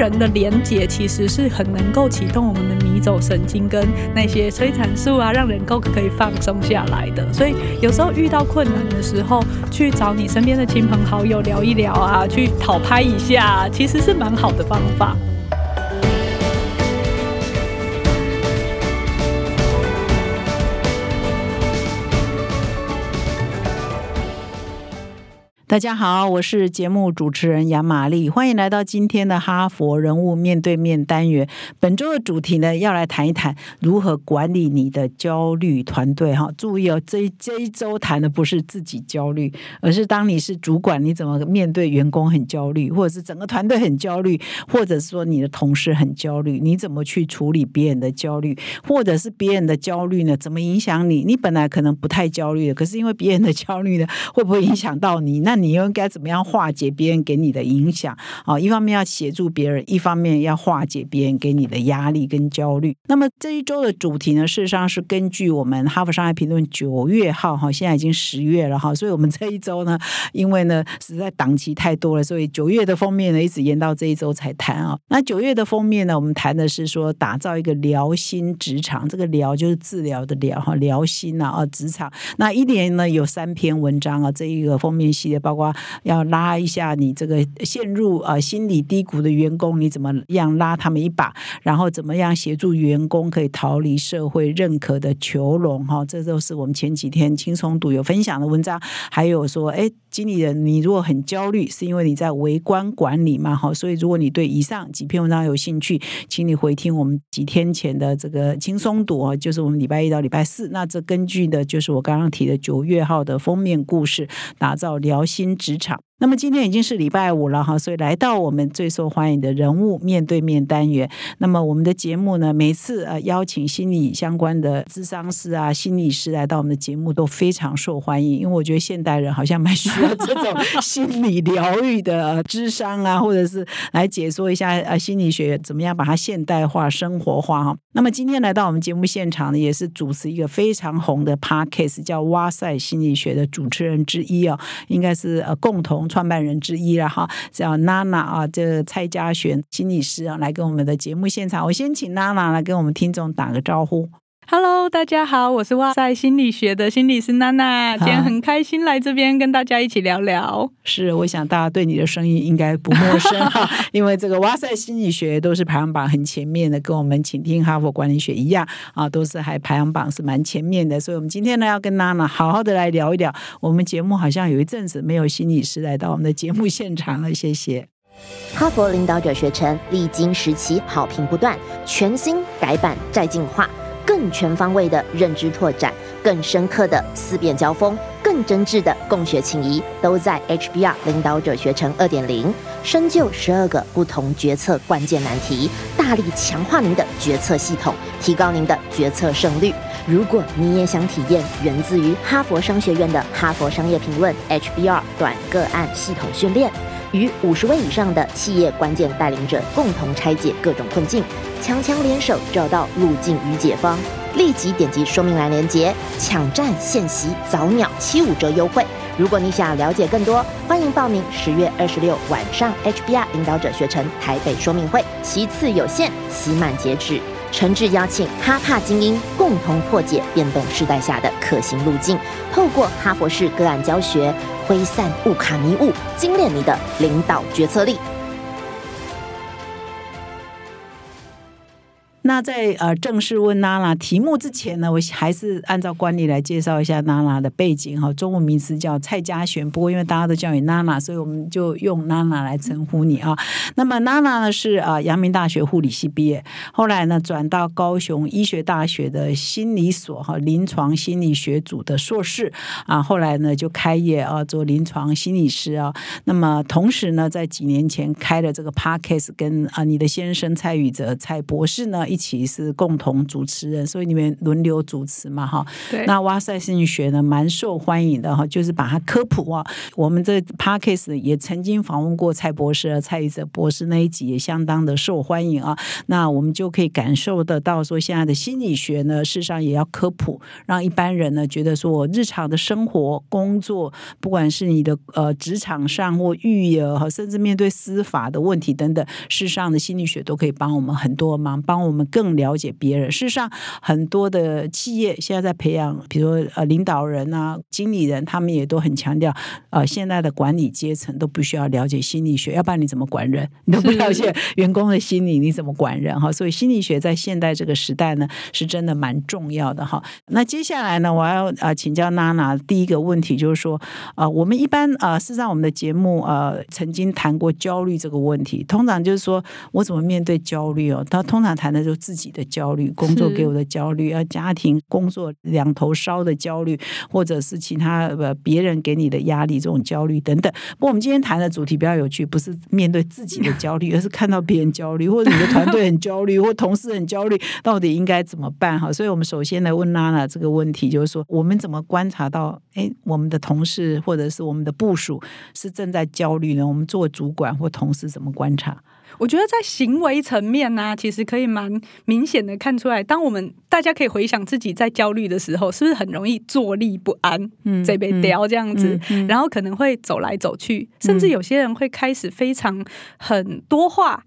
人的连接其实是很能够启动我们的迷走神经跟那些催产素啊，让人够可以放松下来的。所以有时候遇到困难的时候，去找你身边的亲朋好友聊一聊啊，去讨拍一下，其实是蛮好的方法。大家好，我是节目主持人杨玛丽，欢迎来到今天的哈佛人物面对面单元。本周的主题呢，要来谈一谈如何管理你的焦虑团队。哈，注意哦，这这一周谈的不是自己焦虑，而是当你是主管，你怎么面对员工很焦虑，或者是整个团队很焦虑，或者说你的同事很焦虑，你怎么去处理别人的焦虑，或者是别人的焦虑呢？怎么影响你？你本来可能不太焦虑的，可是因为别人的焦虑呢，会不会影响到你？那你又该怎么样化解别人给你的影响？啊，一方面要协助别人，一方面要化解别人给你的压力跟焦虑。那么这一周的主题呢，事实上是根据我们《哈佛商业评论》九月号哈，现在已经十月了哈，所以我们这一周呢，因为呢实在档期太多了，所以九月的封面呢一直延到这一周才谈啊。那九月的封面呢，我们谈的是说打造一个疗心职场，这个疗就是治疗的疗哈，疗心啊啊职场。那一年呢有三篇文章啊，这一个封面系列包包括。要拉一下你这个陷入呃心理低谷的员工，你怎么样拉他们一把？然后怎么样协助员工可以逃离社会认可的囚笼？哈，这都是我们前几天轻松读有分享的文章。还有说，哎，经理人，你如果很焦虑，是因为你在围观管理嘛？哈，所以如果你对以上几篇文章有兴趣，请你回听我们几天前的这个轻松读，就是我们礼拜一到礼拜四。那这根据的就是我刚刚提的九月号的封面故事，打造疗心。新职场。那么今天已经是礼拜五了哈，所以来到我们最受欢迎的人物面对面单元。那么我们的节目呢，每次呃邀请心理相关的智商师啊、心理师来到我们的节目都非常受欢迎，因为我觉得现代人好像蛮需要这种 心理疗愈的智商啊，或者是来解说一下呃心理学怎么样把它现代化、生活化哈。那么今天来到我们节目现场呢，也是主持一个非常红的 podcast 叫“哇塞心理学”的主持人之一啊，应该是呃共同。创办人之一了哈，叫娜娜啊，这蔡家璇心理师啊，来跟我们的节目现场。我先请娜娜来跟我们听众打个招呼。Hello，大家好，我是哇塞心理学的心理师娜娜，今天很开心来这边跟大家一起聊聊。是，我想大家对你的声音应该不陌生哈，因为这个哇塞心理学都是排行榜很前面的，跟我们请听哈佛管理学一样啊，都是还排行榜是蛮前面的。所以，我们今天呢要跟娜娜好好的来聊一聊。我们节目好像有一阵子没有心理师来到我们的节目现场了，谢谢。哈佛领导者学程历经时期好评不断，全新改版再进化。更全方位的认知拓展，更深刻的思辨交锋，更真挚的共学情谊，都在 HBR 领导者学程二点零，深究十二个不同决策关键难题，大力强化您的决策系统，提高您的决策胜率。如果你也想体验源自于哈佛商学院的哈佛商业评论 HBR 短个案系统训练。与五十位以上的企业关键带领者共同拆解各种困境，强强联手找到路径与解方。立即点击说明栏链接，抢占现席早鸟七五折优惠。如果你想了解更多，欢迎报名十月二十六晚上 HBR 领导者学程台北说明会，席次有限，席满截止。诚挚邀请哈帕精英共同破解变动时代下的可行路径，透过哈佛式个案教学。挥散乌卡迷雾，精炼你的领导决策力。那在呃正式问娜娜题目之前呢，我还是按照惯例来介绍一下娜娜的背景哈。中文名字叫蔡家璇，不过因为大家都叫你娜娜，所以我们就用娜娜来称呼你啊。那么娜娜呢是啊阳明大学护理系毕业，后来呢转到高雄医学大学的心理所哈临床心理学组的硕士啊，后来呢就开业啊做临床心理师啊。那么同时呢，在几年前开了这个 Parkes，跟啊你的先生蔡宇哲蔡博士呢一。起是共同主持人，所以你们轮流主持嘛，哈。对，那哇塞心理学呢，蛮受欢迎的哈，就是把它科普啊。我们这 podcast 也曾经访问过蔡博士、蔡宇哲博士那一集，也相当的受欢迎啊。那我们就可以感受得到，说现在的心理学呢，事实上也要科普，让一般人呢觉得说，我日常的生活、工作，不管是你的呃职场上或育儿哈，甚至面对司法的问题等等，事实上的心理学都可以帮我们很多忙，帮我们更了解别人。事实上，很多的企业现在在培养，比如说呃领导人啊、经理人，他们也都很强调，呃，现在的管理阶层都不需要了解心理学，要不然你怎么管人？你都不了解员工的心理，你怎么管人？哈，所以心理学在现代这个时代呢，是真的蛮重要的哈。那接下来呢，我要啊请教娜娜第一个问题，就是说，啊，我们一般啊，事实上我们的节目呃曾经谈过焦虑这个问题，通常就是说我怎么面对焦虑哦，他通常谈的就是自己的焦虑，工作给我的焦虑，啊，家庭工作两头烧的焦虑，或者是其他呃别人给你的压力这种焦虑等等。不过我们今天谈的主题比较有趣，不是面对自己的焦虑，而是看到别人焦虑，或者你的团队很焦虑，或同事很焦虑，到底应该怎么办？哈，所以我们首先来问娜娜这个问题，就是说我们怎么观察到，哎，我们的同事或者是我们的部署是正在焦虑呢？我们作为主管或同事怎么观察？我觉得在行为层面呢，其实可以蛮明显的看出来。当我们大家可以回想自己在焦虑的时候，是不是很容易坐立不安？嗯，这边叼这样子，然后可能会走来走去，甚至有些人会开始非常很多话。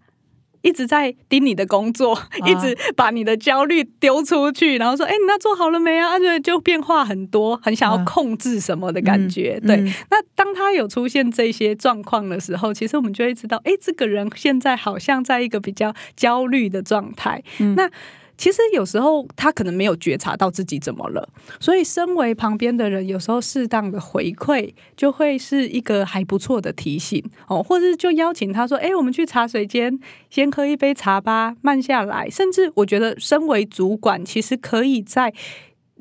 一直在盯你的工作，一直把你的焦虑丢出去，然后说：“哎，你那做好了没啊？”就变化很多，很想要控制什么的感觉。对，那当他有出现这些状况的时候，其实我们就会知道，哎，这个人现在好像在一个比较焦虑的状态。那。其实有时候他可能没有觉察到自己怎么了，所以身为旁边的人，有时候适当的回馈就会是一个还不错的提醒哦，或者是就邀请他说：“哎，我们去茶水间先喝一杯茶吧，慢下来。”甚至我觉得，身为主管，其实可以在。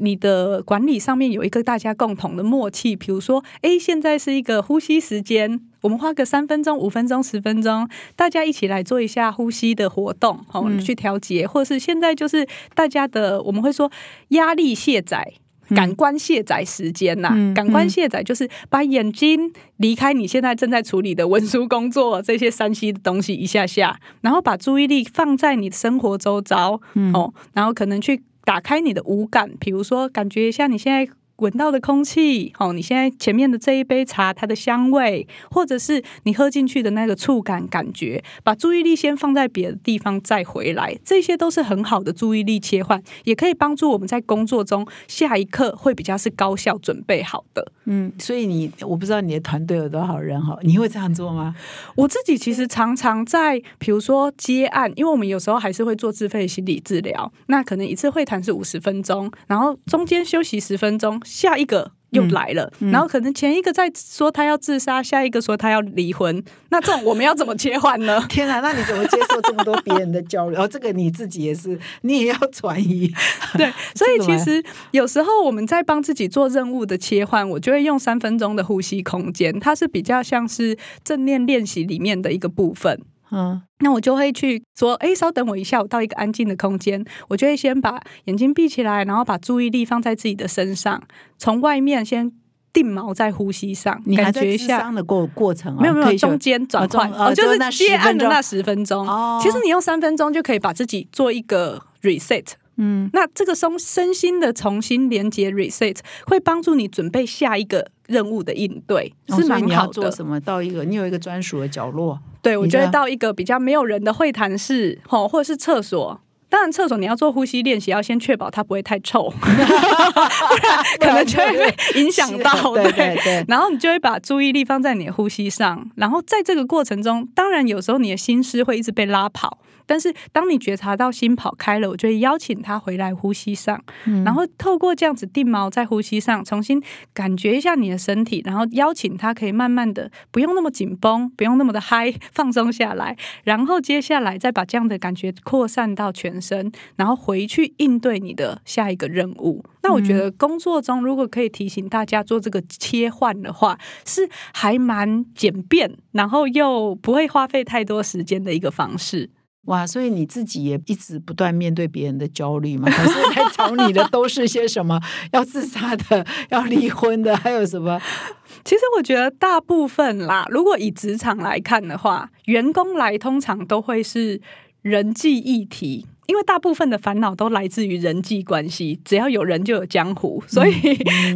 你的管理上面有一个大家共同的默契，比如说，哎，现在是一个呼吸时间，我们花个三分钟、五分钟、十分钟，大家一起来做一下呼吸的活动，哦，去调节，或者是现在就是大家的，我们会说压力卸载、感官卸载时间呐。感官卸载就是把眼睛离开你现在正在处理的文书工作这些山西的东西一下下，然后把注意力放在你生活周遭，哦，然后可能去。打开你的五感，比如说感觉一下你现在。闻到的空气，哦，你现在前面的这一杯茶，它的香味，或者是你喝进去的那个触感感觉，把注意力先放在别的地方再回来，这些都是很好的注意力切换，也可以帮助我们在工作中下一刻会比较是高效准备好的。嗯，所以你我不知道你的团队有多少人哈，你会这样做吗？我自己其实常常在，比如说接案，因为我们有时候还是会做自费心理治疗，那可能一次会谈是五十分钟，然后中间休息十分钟。下一个又来了，然后可能前一个在说他要自杀，下一个说他要离婚，那这种我们要怎么切换呢？天啊，那你怎么接受这么多别人的交流？哦，这个你自己也是，你也要转移。对，所以其实有时候我们在帮自己做任务的切换，我就会用三分钟的呼吸空间，它是比较像是正念练习里面的一个部分。嗯，那我就会去说，哎，稍等我一下，我到一个安静的空间，我就会先把眼睛闭起来，然后把注意力放在自己的身上，从外面先定锚在呼吸上，你感觉一下。的过过程，没有没有中间转换，哦，就是接按的那十分钟。哦，其实你用三分钟就可以把自己做一个 reset。嗯，那这个松身心的重新连接 reset 会帮助你准备下一个任务的应对，是蛮好的。做什么？到一个你有一个专属的角落。对，我觉得到一个比较没有人的会谈室，吼，或者是厕所。当然，厕所你要做呼吸练习，要先确保它不会太臭，不然可能就会被影响到。对对对。然后你就会把注意力放在你的呼吸上，然后在这个过程中，当然有时候你的心思会一直被拉跑。但是，当你觉察到心跑开了，我就会邀请他回来呼吸上，然后透过这样子定锚在呼吸上，重新感觉一下你的身体，然后邀请他可以慢慢的不用那么紧绷，不用那么的嗨，放松下来，然后接下来再把这样的感觉扩散到全身，然后回去应对你的下一个任务。那我觉得工作中如果可以提醒大家做这个切换的话，是还蛮简便，然后又不会花费太多时间的一个方式。哇，所以你自己也一直不断面对别人的焦虑嘛？可是来找你的 都是些什么？要自杀的，要离婚的，还有什么？其实我觉得大部分啦，如果以职场来看的话，员工来通常都会是人际议题。因为大部分的烦恼都来自于人际关系，只要有人就有江湖，所以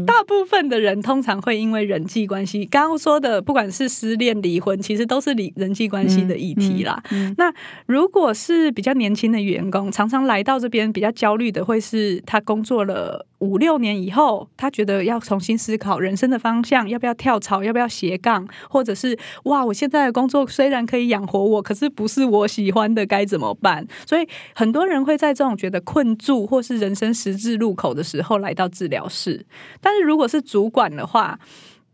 大部分的人通常会因为人际关系，刚刚说的不管是失恋、离婚，其实都是理人际关系的议题啦。那如果是比较年轻的员工，常常来到这边比较焦虑的，会是他工作了五六年以后，他觉得要重新思考人生的方向，要不要跳槽，要不要斜杠，或者是哇，我现在的工作虽然可以养活我，可是不是我喜欢的，该怎么办？所以很。多人会在这种觉得困住或是人生十字路口的时候来到治疗室，但是如果是主管的话。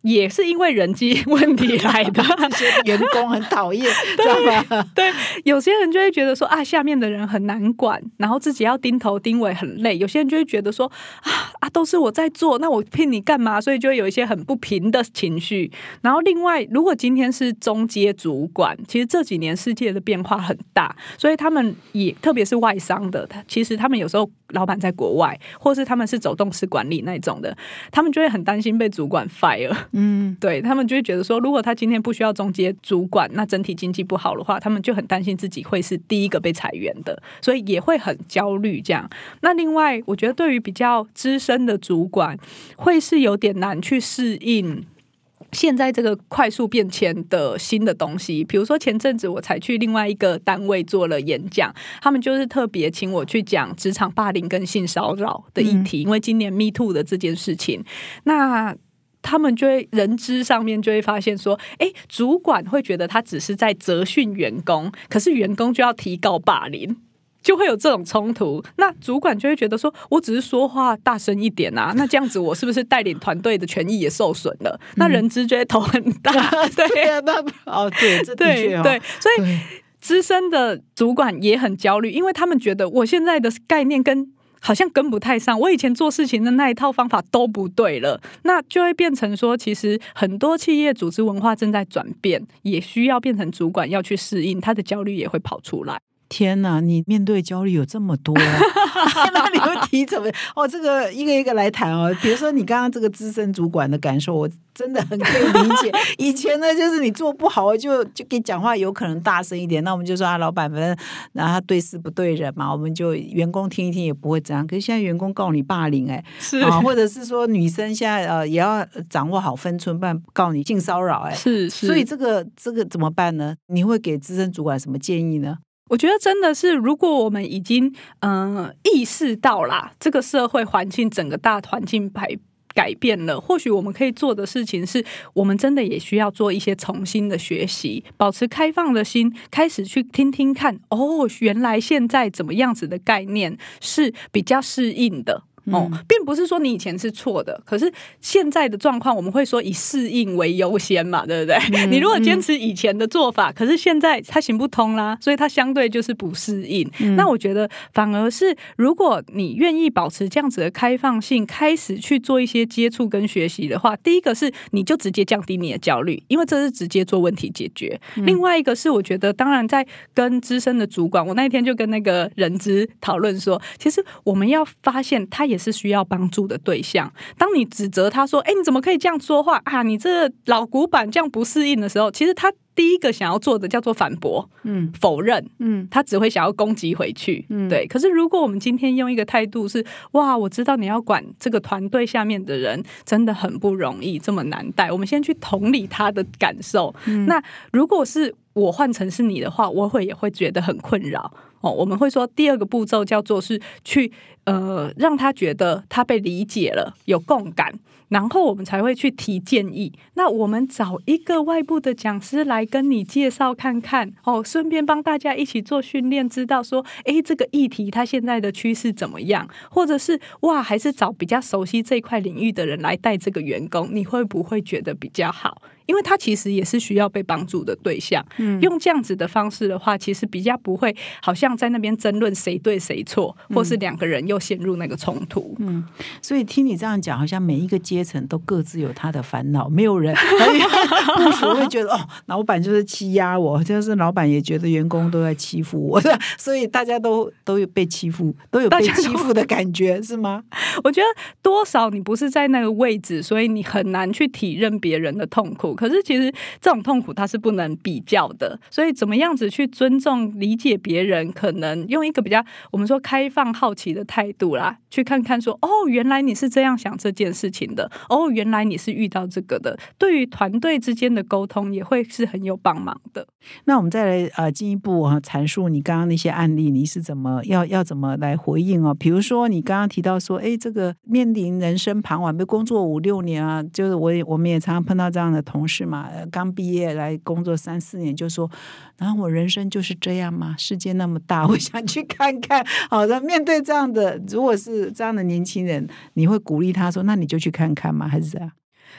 也是因为人机问题来的，这些员工很讨厌，知道吗？对，有些人就会觉得说啊，下面的人很难管，然后自己要盯头盯尾很累。有些人就会觉得说啊啊，都是我在做，那我聘你干嘛？所以就会有一些很不平的情绪。然后另外，如果今天是中阶主管，其实这几年世界的变化很大，所以他们也特别是外商的，他其实他们有时候老板在国外，或是他们是走动式管理那种的，他们就会很担心被主管 fire。嗯，对他们就会觉得说，如果他今天不需要中介主管，那整体经济不好的话，他们就很担心自己会是第一个被裁员的，所以也会很焦虑。这样，那另外，我觉得对于比较资深的主管，会是有点难去适应现在这个快速变迁的新的东西。比如说前阵子我才去另外一个单位做了演讲，他们就是特别请我去讲职场霸凌跟性骚扰的议题，因为今年 Me Too 的这件事情，那。他们就会人知上面就会发现说，哎，主管会觉得他只是在责训员工，可是员工就要提高霸凌，就会有这种冲突。那主管就会觉得说，我只是说话大声一点啊，那这样子我是不是带领团队的权益也受损了？那人资就会头很大，对，那哦，对，这对对，所以资深的主管也很焦虑，因为他们觉得我现在的概念跟。好像跟不太上，我以前做事情的那一套方法都不对了，那就会变成说，其实很多企业组织文化正在转变，也需要变成主管要去适应，他的焦虑也会跑出来。天哪，你面对焦虑有这么多，那你会提怎么？哦，这个一个一个来谈哦。比如说你刚刚这个资深主管的感受，我真的很可以理解。以前呢，就是你做不好，就就给讲话有可能大声一点，那我们就说啊，老板反正然后他对事不对人嘛，我们就员工听一听也不会怎样。可是现在员工告你霸凌，哎，是啊，或者是说女生现在呃也要掌握好分寸，不然告你性骚扰，哎，是，所以这个这个怎么办呢？你会给资深主管什么建议呢？我觉得真的是，如果我们已经嗯意识到啦，这个社会环境整个大环境改改变了，或许我们可以做的事情是，我们真的也需要做一些重新的学习，保持开放的心，开始去听听看，哦，原来现在怎么样子的概念是比较适应的。哦，并不是说你以前是错的，可是现在的状况，我们会说以适应为优先嘛，对不对？你如果坚持以前的做法，可是现在它行不通啦，所以它相对就是不适应。那我觉得反而是，如果你愿意保持这样子的开放性，开始去做一些接触跟学习的话，第一个是你就直接降低你的焦虑，因为这是直接做问题解决。另外一个是，我觉得当然在跟资深的主管，我那一天就跟那个人资讨论说，其实我们要发现他。也是需要帮助的对象。当你指责他说：“哎，你怎么可以这样说话啊？你这老古板这样不适应的时候，其实他第一个想要做的叫做反驳，嗯，否认，嗯，他只会想要攻击回去，嗯，对。可是如果我们今天用一个态度是：哇，我知道你要管这个团队下面的人真的很不容易，这么难带。我们先去同理他的感受。那如果是我换成是你的话，我会也会觉得很困扰。哦，我们会说第二个步骤叫做是去呃让他觉得他被理解了，有共感，然后我们才会去提建议。那我们找一个外部的讲师来跟你介绍看看哦，顺便帮大家一起做训练，知道说诶，这个议题它现在的趋势怎么样，或者是哇还是找比较熟悉这块领域的人来带这个员工，你会不会觉得比较好？因为他其实也是需要被帮助的对象。嗯，用这样子的方式的话，其实比较不会好像在那边争论谁对谁错，或是两个人又陷入那个冲突。嗯，所以听你这样讲，好像每一个阶层都各自有他的烦恼，没有人部属 会觉得哦，老板就是欺压我，就是老板也觉得员工都在欺负我，所以大家都都有被欺负，都有被欺负的感觉，是吗？我觉得多少你不是在那个位置，所以你很难去体认别人的痛苦。可是其实这种痛苦它是不能比较的，所以怎么样子去尊重、理解别人，可能用一个比较我们说开放、好奇的态度啦，去看看说哦，原来你是这样想这件事情的，哦，原来你是遇到这个的，对于团队之间的沟通也会是很有帮忙的。那我们再来呃进一步啊阐述你刚刚那些案例，你是怎么要要怎么来回应哦？比如说你刚刚提到说，哎，这个面临人生彷徨，被工作五六年啊，就是我也我们也常常碰到这样的同同事嘛，刚毕业来工作三四年，就说，然后我人生就是这样嘛，世界那么大，我 想去看看。好的，面对这样的，如果是这样的年轻人，你会鼓励他说，那你就去看看吗？还是这样？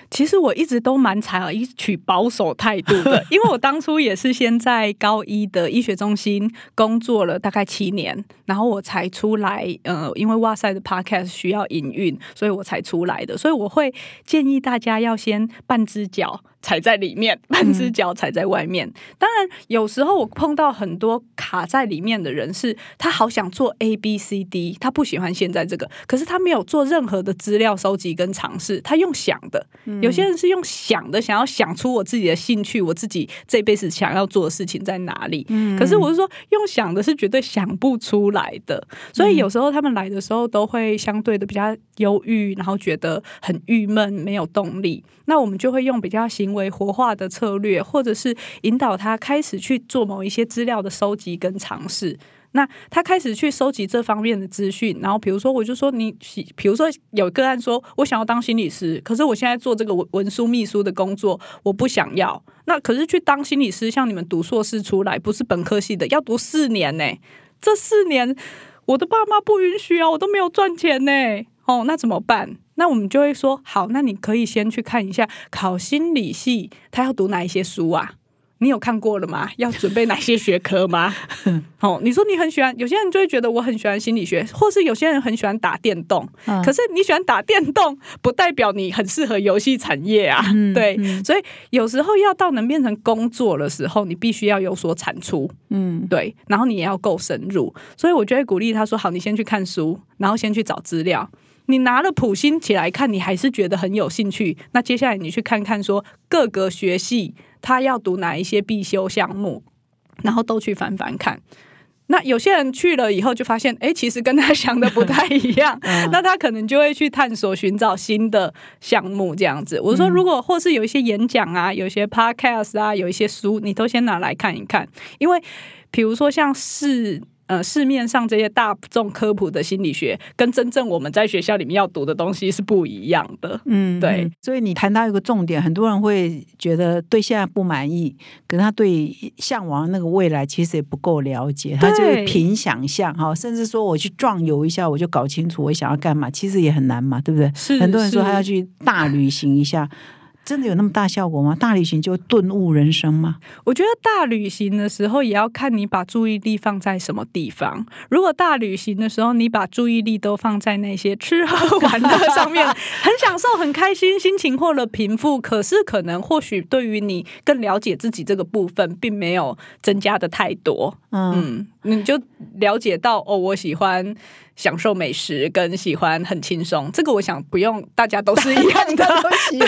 其实我一直都蛮采取保守态度的，因为我当初也是先在高一的医学中心工作了大概七年，然后我才出来。呃，因为哇塞的 podcast 需要营运，所以我才出来的。所以我会建议大家要先半只脚。踩在里面，半只脚踩在外面。当然，有时候我碰到很多卡在里面的人，是他好想做 A B C D，他不喜欢现在这个，可是他没有做任何的资料收集跟尝试，他用想的。有些人是用想的，想要想出我自己的兴趣，我自己这辈子想要做的事情在哪里。可是我是说，用想的是绝对想不出来的。所以有时候他们来的时候，都会相对的比较忧郁，然后觉得很郁闷，没有动力。那我们就会用比较行为活化的策略，或者是引导他开始去做某一些资料的收集跟尝试。那他开始去收集这方面的资讯，然后比如说，我就说你，比如说有个案说，我想要当心理师，可是我现在做这个文文书秘书的工作，我不想要。那可是去当心理师，像你们读硕士出来，不是本科系的，要读四年呢。这四年我的爸妈不允许啊，我都没有赚钱呢。哦，那怎么办？那我们就会说，好，那你可以先去看一下考心理系，他要读哪一些书啊？你有看过了吗？要准备哪些学科吗？哦，你说你很喜欢，有些人就会觉得我很喜欢心理学，或是有些人很喜欢打电动。可是你喜欢打电动，不代表你很适合游戏产业啊。对，所以有时候要到能变成工作的时候，你必须要有所产出。嗯，对，然后你也要够深入。所以我就会鼓励他说：“好，你先去看书，然后先去找资料。”你拿了普心起来看，你还是觉得很有兴趣。那接下来你去看看，说各个学系他要读哪一些必修项目，然后都去翻翻看。那有些人去了以后就发现，哎，其实跟他想的不太一样。那他可能就会去探索、寻找新的项目，这样子。我说，如果或是有一些演讲啊，有一些 podcast 啊，有一些书，你都先拿来看一看，因为比如说像是。呃，市面上这些大众科普的心理学，跟真正我们在学校里面要读的东西是不一样的。嗯，对。所以你谈到一个重点，很多人会觉得对现在不满意，可是他对向往那个未来其实也不够了解，他就凭想象哈，甚至说我去壮游一下，我就搞清楚我想要干嘛，其实也很难嘛，对不对？是。很多人说他要去大旅行一下。真的有那么大效果吗？大旅行就顿悟人生吗？我觉得大旅行的时候也要看你把注意力放在什么地方。如果大旅行的时候你把注意力都放在那些吃喝玩乐上面，很享受、很开心，心情获了平复，可是可能或许对于你更了解自己这个部分，并没有增加的太多。嗯，你就了解到哦，我喜欢。享受美食跟喜欢很轻松，这个我想不用，大家都是一样的。对，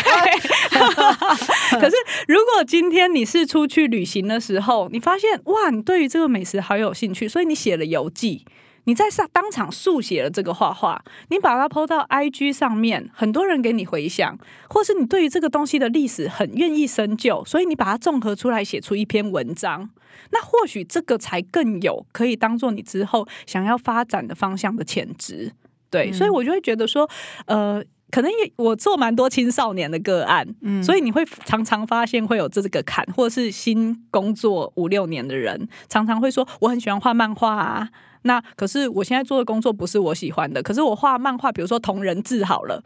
可是如果今天你是出去旅行的时候，你发现哇，你对于这个美食好有兴趣，所以你写了游记，你在上当场速写了这个画画，你把它 PO 到 IG 上面，很多人给你回想，或是你对于这个东西的历史很愿意深究，所以你把它综合出来写出一篇文章。那或许这个才更有可以当做你之后想要发展的方向的潜质，对，所以我就会觉得说，呃，可能也我做蛮多青少年的个案，嗯，所以你会常常发现会有这个坎，或者是新工作五六年的人，常常会说我很喜欢画漫画啊，那可是我现在做的工作不是我喜欢的，可是我画漫画，比如说同人志好了。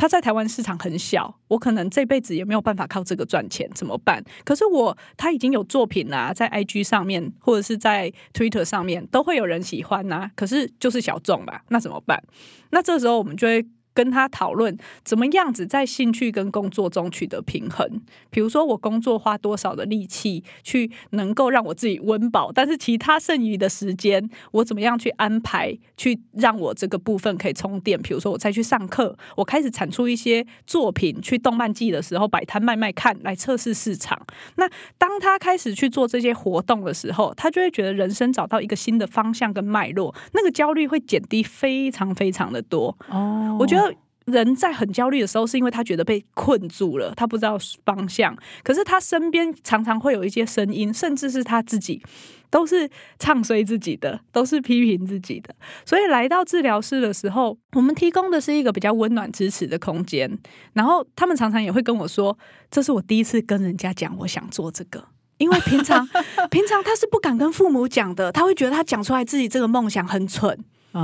他在台湾市场很小，我可能这辈子也没有办法靠这个赚钱，怎么办？可是我他已经有作品啦，在 IG 上面或者是在 Twitter 上面都会有人喜欢呐，可是就是小众吧，那怎么办？那这时候我们就会。跟他讨论怎么样子在兴趣跟工作中取得平衡。比如说，我工作花多少的力气去能够让我自己温饱，但是其他剩余的时间，我怎么样去安排，去让我这个部分可以充电？比如说，我再去上课，我开始产出一些作品，去动漫季的时候摆摊卖卖看，来测试市场。那当他开始去做这些活动的时候，他就会觉得人生找到一个新的方向跟脉络，那个焦虑会减低非常非常的多。哦，我觉得。人在很焦虑的时候，是因为他觉得被困住了，他不知道方向。可是他身边常常会有一些声音，甚至是他自己，都是唱衰自己的，都是批评自己的。所以来到治疗室的时候，我们提供的是一个比较温暖支持的空间。然后他们常常也会跟我说：“这是我第一次跟人家讲我想做这个，因为平常 平常他是不敢跟父母讲的，他会觉得他讲出来自己这个梦想很蠢。”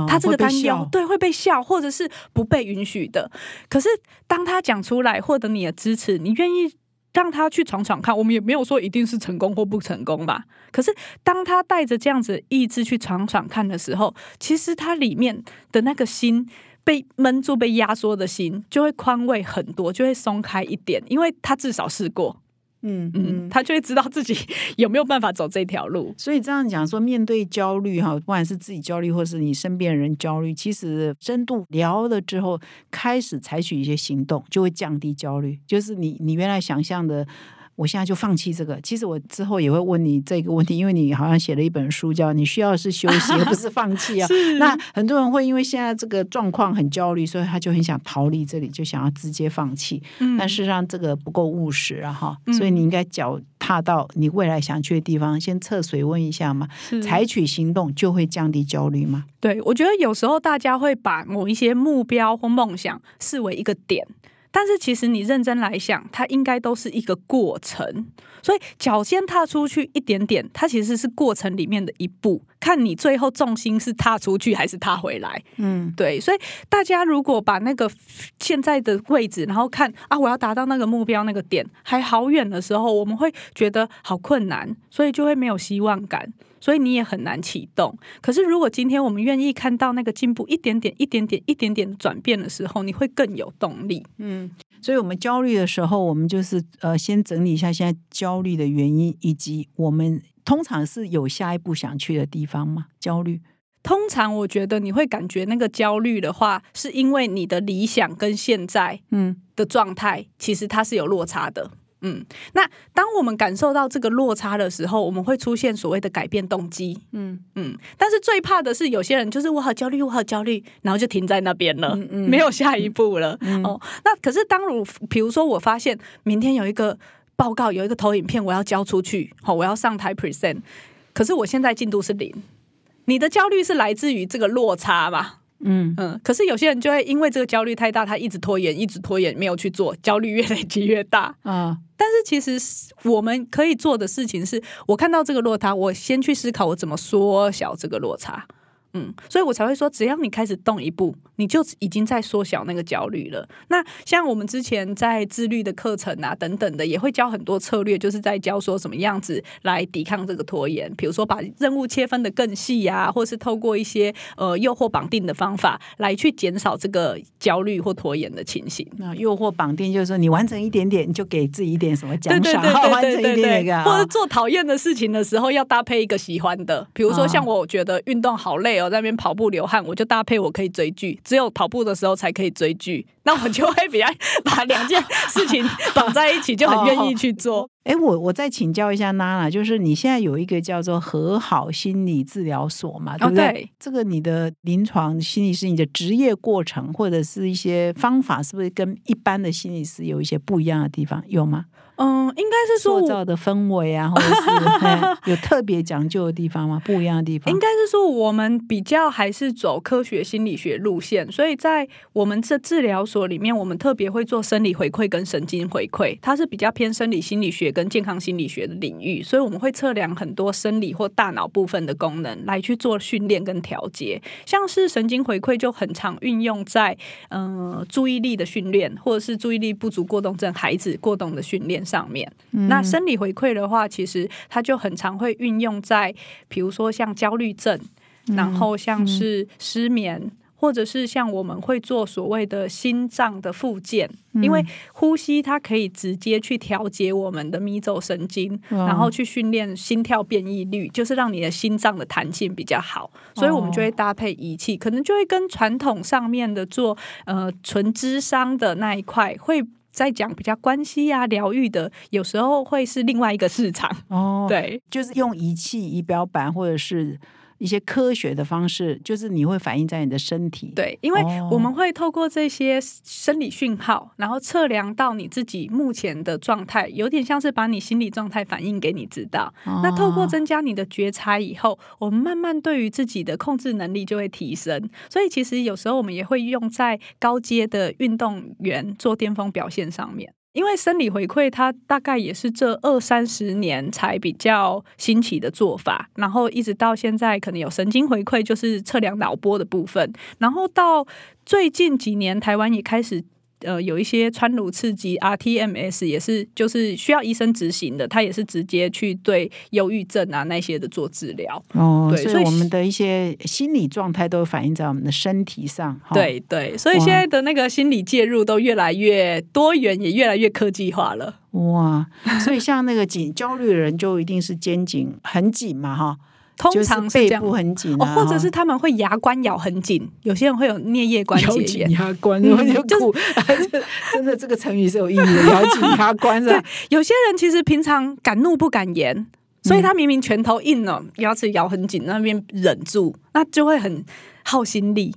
他这个担忧，对会被笑，或者是不被允许的。可是当他讲出来，获得你的支持，你愿意让他去闯闯看。我们也没有说一定是成功或不成功吧。可是当他带着这样子意志去闯闯看的时候，其实他里面的那个心被闷住、被压缩的心，就会宽慰很多，就会松开一点，因为他至少试过。嗯嗯，他就会知道自己 有没有办法走这条路。所以这样讲说，面对焦虑哈，不管是自己焦虑，或是你身边人焦虑，其实深度聊了之后，开始采取一些行动，就会降低焦虑。就是你你原来想象的。我现在就放弃这个。其实我之后也会问你这个问题，因为你好像写了一本书，叫“你需要是休息，而不是放弃”啊。那很多人会因为现在这个状况很焦虑，所以他就很想逃离这里，就想要直接放弃。但事实上这个不够务实啊，哈。所以你应该脚踏到你未来想去的地方，先测水温一下嘛，采取行动就会降低焦虑吗？对，我觉得有时候大家会把某一些目标或梦想视为一个点。但是其实你认真来想，它应该都是一个过程，所以脚先踏出去一点点，它其实是过程里面的一步。看你最后重心是踏出去还是踏回来，嗯，对。所以大家如果把那个现在的位置，然后看啊，我要达到那个目标那个点还好远的时候，我们会觉得好困难，所以就会没有希望感。所以你也很难启动。可是，如果今天我们愿意看到那个进步一点点、一点点、一点点的转变的时候，你会更有动力。嗯，所以我们焦虑的时候，我们就是呃，先整理一下现在焦虑的原因，以及我们通常是有下一步想去的地方吗？焦虑，通常我觉得你会感觉那个焦虑的话，是因为你的理想跟现在嗯的状态，其实它是有落差的。嗯，那当我们感受到这个落差的时候，我们会出现所谓的改变动机。嗯嗯，但是最怕的是有些人就是我好焦虑，我好焦虑，然后就停在那边了，没有下一步了。哦，那可是当如比如说我发现明天有一个报告，有一个投影片我要交出去，好，我要上台 present，可是我现在进度是零，你的焦虑是来自于这个落差嘛？嗯嗯，可是有些人就会因为这个焦虑太大，他一直拖延，一直拖延，没有去做，焦虑越累积越大啊。但是其实我们可以做的事情是，我看到这个落差，我先去思考我怎么缩小这个落差。嗯，所以我才会说，只要你开始动一步，你就已经在缩小那个焦虑了。那像我们之前在自律的课程啊等等的，也会教很多策略，就是在教说什么样子来抵抗这个拖延。比如说把任务切分的更细呀，或是透过一些呃诱惑绑定的方法来去减少这个焦虑或拖延的情形。那诱惑绑定就是说，你完成一点点，你就给自己一点什么奖赏，完成一点点。或者做讨厌的事情的时候，要搭配一个喜欢的。比如说像我觉得运动好累哦。在那边跑步流汗，我就搭配我可以追剧，只有跑步的时候才可以追剧，那我就会比较 把两件事情绑在一起，就很愿意去做。哎，我我再请教一下娜娜，就是你现在有一个叫做和好心理治疗所嘛，对不对？这个你的临床心理师，你的职业过程或者是一些方法，是不是跟一般的心理师有一些不一样的地方？有吗？嗯，应该是说塑造的氛围啊，或者是 有特别讲究的地方吗？不一样的地方，应该是说我们比较还是走科学心理学路线，所以在我们这治疗所里面，我们特别会做生理回馈跟神经回馈，它是比较偏生理心理学跟健康心理学的领域，所以我们会测量很多生理或大脑部分的功能来去做训练跟调节。像是神经回馈就很常运用在嗯注意力的训练，或者是注意力不足过动症孩子过动的训练上面。那生理回馈的话，其实它就很常会运用在，比如说像焦虑症，然后像是失眠。或者是像我们会做所谓的心脏的复健，因为呼吸它可以直接去调节我们的迷走神经，然后去训练心跳变异率，就是让你的心脏的弹性比较好。所以我们就会搭配仪器，可能就会跟传统上面的做呃纯智商的那一块，会在讲比较关系啊疗愈的，有时候会是另外一个市场哦。对，就是用仪器、仪表板或者是。一些科学的方式，就是你会反映在你的身体。对，因为我们会透过这些生理讯号，然后测量到你自己目前的状态，有点像是把你心理状态反映给你知道。那透过增加你的觉察以后，我们慢慢对于自己的控制能力就会提升。所以其实有时候我们也会用在高阶的运动员做巅峰表现上面。因为生理回馈，它大概也是这二三十年才比较新奇的做法，然后一直到现在，可能有神经回馈，就是测量脑波的部分，然后到最近几年，台湾也开始。呃，有一些穿颅刺激 RTMS 也是，就是需要医生执行的，他也是直接去对忧郁症啊那些的做治疗。哦，对，所以我们的一些心理状态都反映在我们的身体上。对对，所以现在的那个心理介入都越来越多元，也越来越科技化了。哇，所以像那个紧焦虑的人，就一定是肩颈很紧嘛，哈。通常是背部很紧，或者是他们会牙关咬很紧，有些人会有颞叶关节炎。牙关，就 真的这个成语是有意义的，咬紧牙关是。有些人其实平常敢怒不敢言，所以他明明拳头硬了，牙齿咬很紧，那边忍住，那就会很耗心力。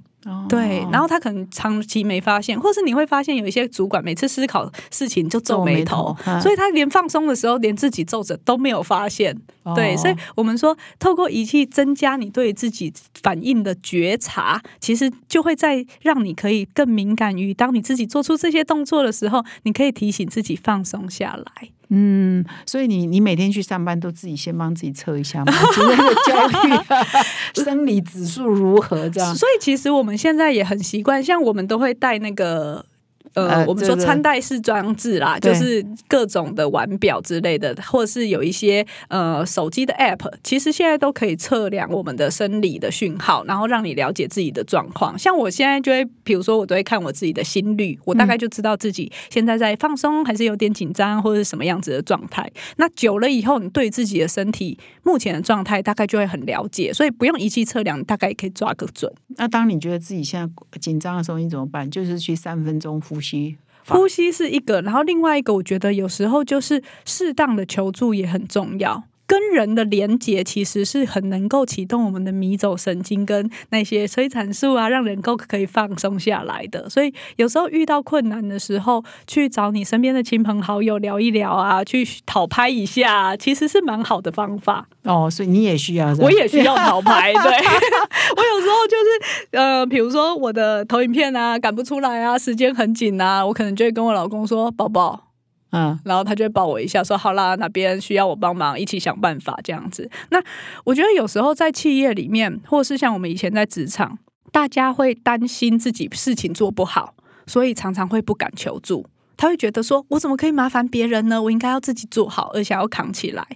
对，然后他可能长期没发现，或是你会发现有一些主管每次思考事情就皱眉头，所以他连放松的时候连自己皱着都没有发现。对，所以我们说透过仪器增加你对自己反应的觉察，其实就会在让你可以更敏感于当你自己做出这些动作的时候，你可以提醒自己放松下来。嗯，所以你你每天去上班都自己先帮自己测一下嘛？今天的焦虑生理指数如何？这样。所以其实我们现在也很习惯，像我们都会带那个。呃，我们说穿戴式装置啦，就是各种的腕表之类的，或者是有一些呃手机的 App，其实现在都可以测量我们的生理的讯号，然后让你了解自己的状况。像我现在就会，比如说我都会看我自己的心率，我大概就知道自己现在在放松还是有点紧张，或者是什么样子的状态。那久了以后，你对自己的身体目前的状态大概就会很了解，所以不用仪器测量，大概也可以抓个准。那当你觉得自己现在紧张的时候，你怎么办？就是去三分钟呼吸。呼吸是一个，然后另外一个，我觉得有时候就是适当的求助也很重要。跟人的连接其实是很能够启动我们的迷走神经跟那些催产素啊，让人够可以放松下来的。所以有时候遇到困难的时候，去找你身边的亲朋好友聊一聊啊，去讨拍一下，其实是蛮好的方法。哦，所以你也需要，我也需要讨拍。对，我有时候就是呃，比如说我的投影片啊赶不出来啊，时间很紧啊，我可能就会跟我老公说：“宝宝。”嗯，然后他就会抱我一下，说：“好啦，哪边需要我帮忙，一起想办法这样子。”那我觉得有时候在企业里面，或是像我们以前在职场，大家会担心自己事情做不好，所以常常会不敢求助。他会觉得说：“我怎么可以麻烦别人呢？我应该要自己做好，而且要扛起来。”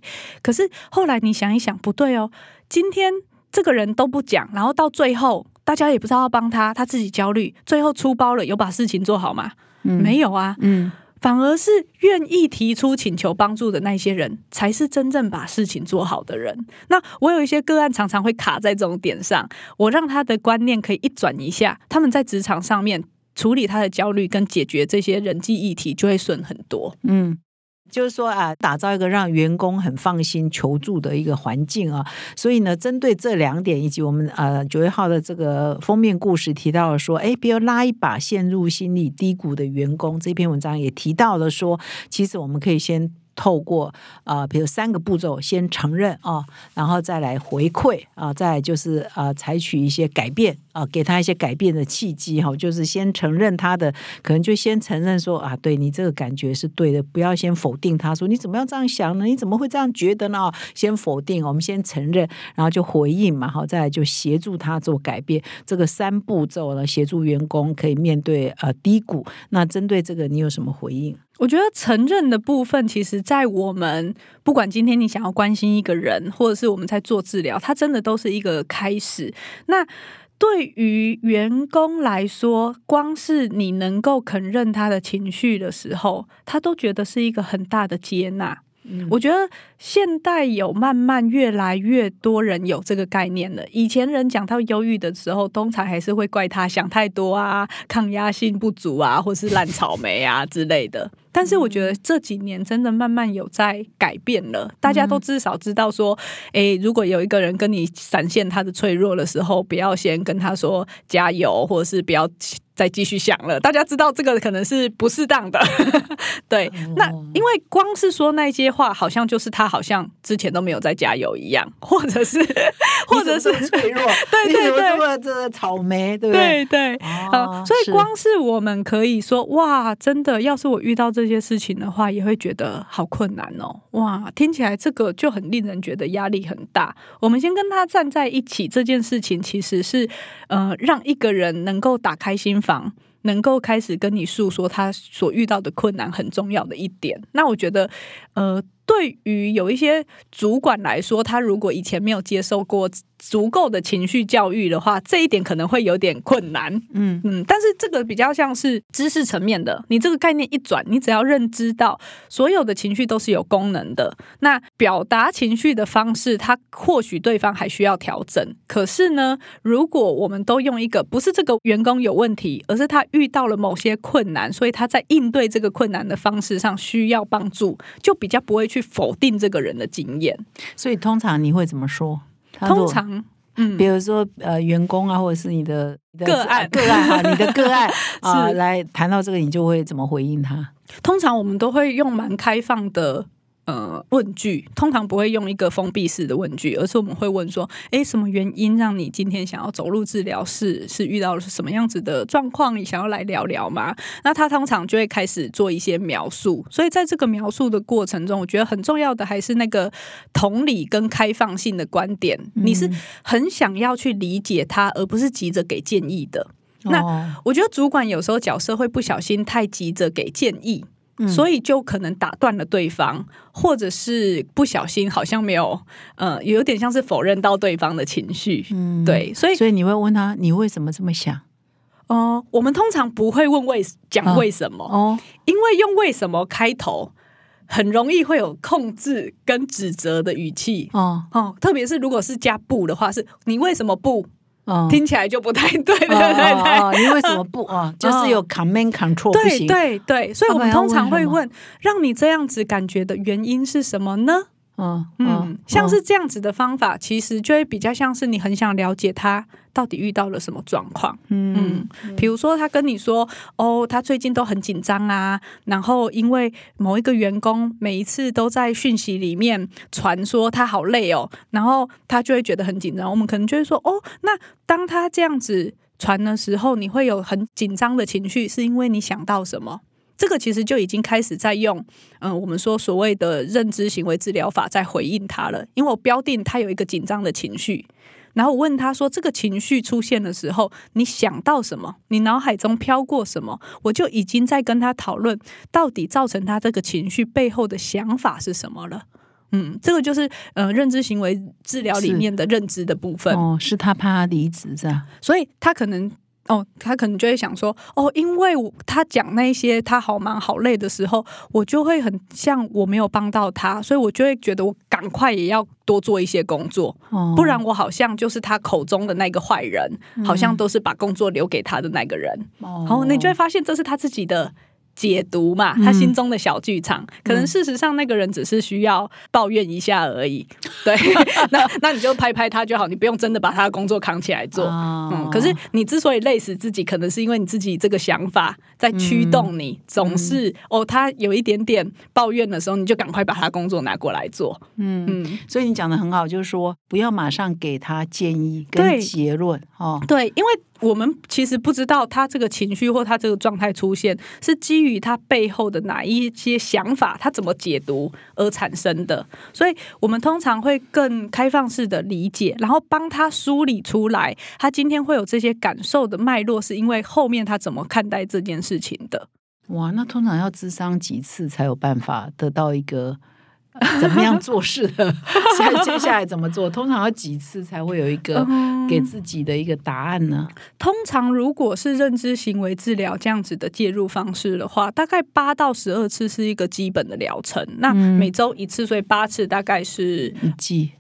可是后来你想一想，不对哦，今天这个人都不讲，然后到最后大家也不知道要帮他，他自己焦虑，最后出包了，有把事情做好吗？没有啊。嗯。反而是愿意提出请求帮助的那些人，才是真正把事情做好的人。那我有一些个案，常常会卡在这种点上，我让他的观念可以一转一下，他们在职场上面处理他的焦虑跟解决这些人际议题，就会顺很多。嗯。就是说啊，打造一个让员工很放心求助的一个环境啊，所以呢，针对这两点，以及我们呃九月号的这个封面故事提到了说，哎，不要拉一把陷入心理低谷的员工，这篇文章也提到了说，其实我们可以先。透过啊，比如三个步骤，先承认啊，然后再来回馈啊，再就是啊，采取一些改变啊，给他一些改变的契机哈，就是先承认他的，可能就先承认说啊，对你这个感觉是对的，不要先否定他说你怎么要这样想呢？你怎么会这样觉得呢？先否定，我们先承认，然后就回应嘛，好，再来就协助他做改变。这个三步骤呢，协助员工可以面对呃低谷。那针对这个，你有什么回应？我觉得承认的部分，其实，在我们不管今天你想要关心一个人，或者是我们在做治疗，它真的都是一个开始。那对于员工来说，光是你能够肯认他的情绪的时候，他都觉得是一个很大的接纳。我觉得现代有慢慢越来越多人有这个概念了。以前人讲到忧郁的时候，通常还是会怪他想太多啊、抗压性不足啊，或是烂草莓啊之类的。但是我觉得这几年真的慢慢有在改变了，大家都至少知道说，诶，如果有一个人跟你展现他的脆弱的时候，不要先跟他说加油，或者是不要。再继续想了，大家知道这个可能是不适当的，对。那因为光是说那些话，好像就是他好像之前都没有在加油一样，或者是，或者是脆弱，对 对对，这个草莓，对不对？对对。啊，所以光是我们可以说，哇，真的，要是我遇到这这些事情的话，也会觉得好困难哦。哇，听起来这个就很令人觉得压力很大。我们先跟他站在一起，这件事情其实是呃，让一个人能够打开心。房能够开始跟你诉说他所遇到的困难，很重要的一点。那我觉得，呃。对于有一些主管来说，他如果以前没有接受过足够的情绪教育的话，这一点可能会有点困难。嗯嗯，但是这个比较像是知识层面的，你这个概念一转，你只要认知到所有的情绪都是有功能的。那表达情绪的方式，他或许对方还需要调整。可是呢，如果我们都用一个不是这个员工有问题，而是他遇到了某些困难，所以他在应对这个困难的方式上需要帮助，就比较不会去。否定这个人的经验，所以通常你会怎么说？通常，嗯，比如说呃，员工啊，或者是你的个案个案啊，你的个案啊，来谈到这个，你就会怎么回应他？通常我们都会用蛮开放的。呃，问句通常不会用一个封闭式的问句，而是我们会问说：“诶，什么原因让你今天想要走入治疗室？是遇到了什么样子的状况？你想要来聊聊吗？”那他通常就会开始做一些描述。所以在这个描述的过程中，我觉得很重要的还是那个同理跟开放性的观点。你是很想要去理解他，而不是急着给建议的。那我觉得主管有时候角色会不小心太急着给建议。所以就可能打断了对方，或者是不小心，好像没有，呃，有点像是否认到对方的情绪。嗯，对，所以所以你会问他，你为什么这么想？哦，我们通常不会问为讲为什么哦，因为用为什么开头，很容易会有控制跟指责的语气。哦哦，特别是如果是加不的话，是你为什么不？听起来就不太对，对对对，你为什么不啊？就是有 command control 不行，对对，所以我们通常会问，让你这样子感觉的原因是什么呢？嗯嗯，像是这样子的方法，其实就会比较像是你很想了解他到底遇到了什么状况。嗯，比如说他跟你说，哦，他最近都很紧张啊，然后因为某一个员工每一次都在讯息里面传说他好累哦，然后他就会觉得很紧张。我们可能就会说，哦，那当他这样子传的时候，你会有很紧张的情绪，是因为你想到什么？这个其实就已经开始在用，嗯，我们说所谓的认知行为治疗法在回应他了。因为我标定他有一个紧张的情绪，然后我问他说：“这个情绪出现的时候，你想到什么？你脑海中飘过什么？”我就已经在跟他讨论，到底造成他这个情绪背后的想法是什么了。嗯，这个就是呃认知行为治疗里面的认知的部分。哦，是他怕离职是吧？所以他可能。哦，他可能就会想说，哦，因为他讲那些他好忙好累的时候，我就会很像我没有帮到他，所以我就会觉得我赶快也要多做一些工作，不然我好像就是他口中的那个坏人，好像都是把工作留给他的那个人。哦，你就会发现这是他自己的解读嘛，他心中的小剧场，可能事实上那个人只是需要抱怨一下而已。对，那那你就拍拍他就好，你不用真的把他的工作扛起来做。嗯，可是你之所以累死自己，可能是因为你自己这个想法在驱动你，总是哦，他有一点点抱怨的时候，你就赶快把他工作拿过来做。嗯嗯，所以你讲的很好，就是说不要马上给他建议跟结论哦。对，因为。我们其实不知道他这个情绪或他这个状态出现是基于他背后的哪一些想法，他怎么解读而产生的。所以我们通常会更开放式的理解，然后帮他梳理出来，他今天会有这些感受的脉络，是因为后面他怎么看待这件事情的。哇，那通常要智商几次才有办法得到一个？怎么样做事的？接接下来怎么做？通常要几次才会有一个给自己的一个答案呢？通常如果是认知行为治疗这样子的介入方式的话，大概八到十二次是一个基本的疗程。那每周一次，所以八次大概是一季。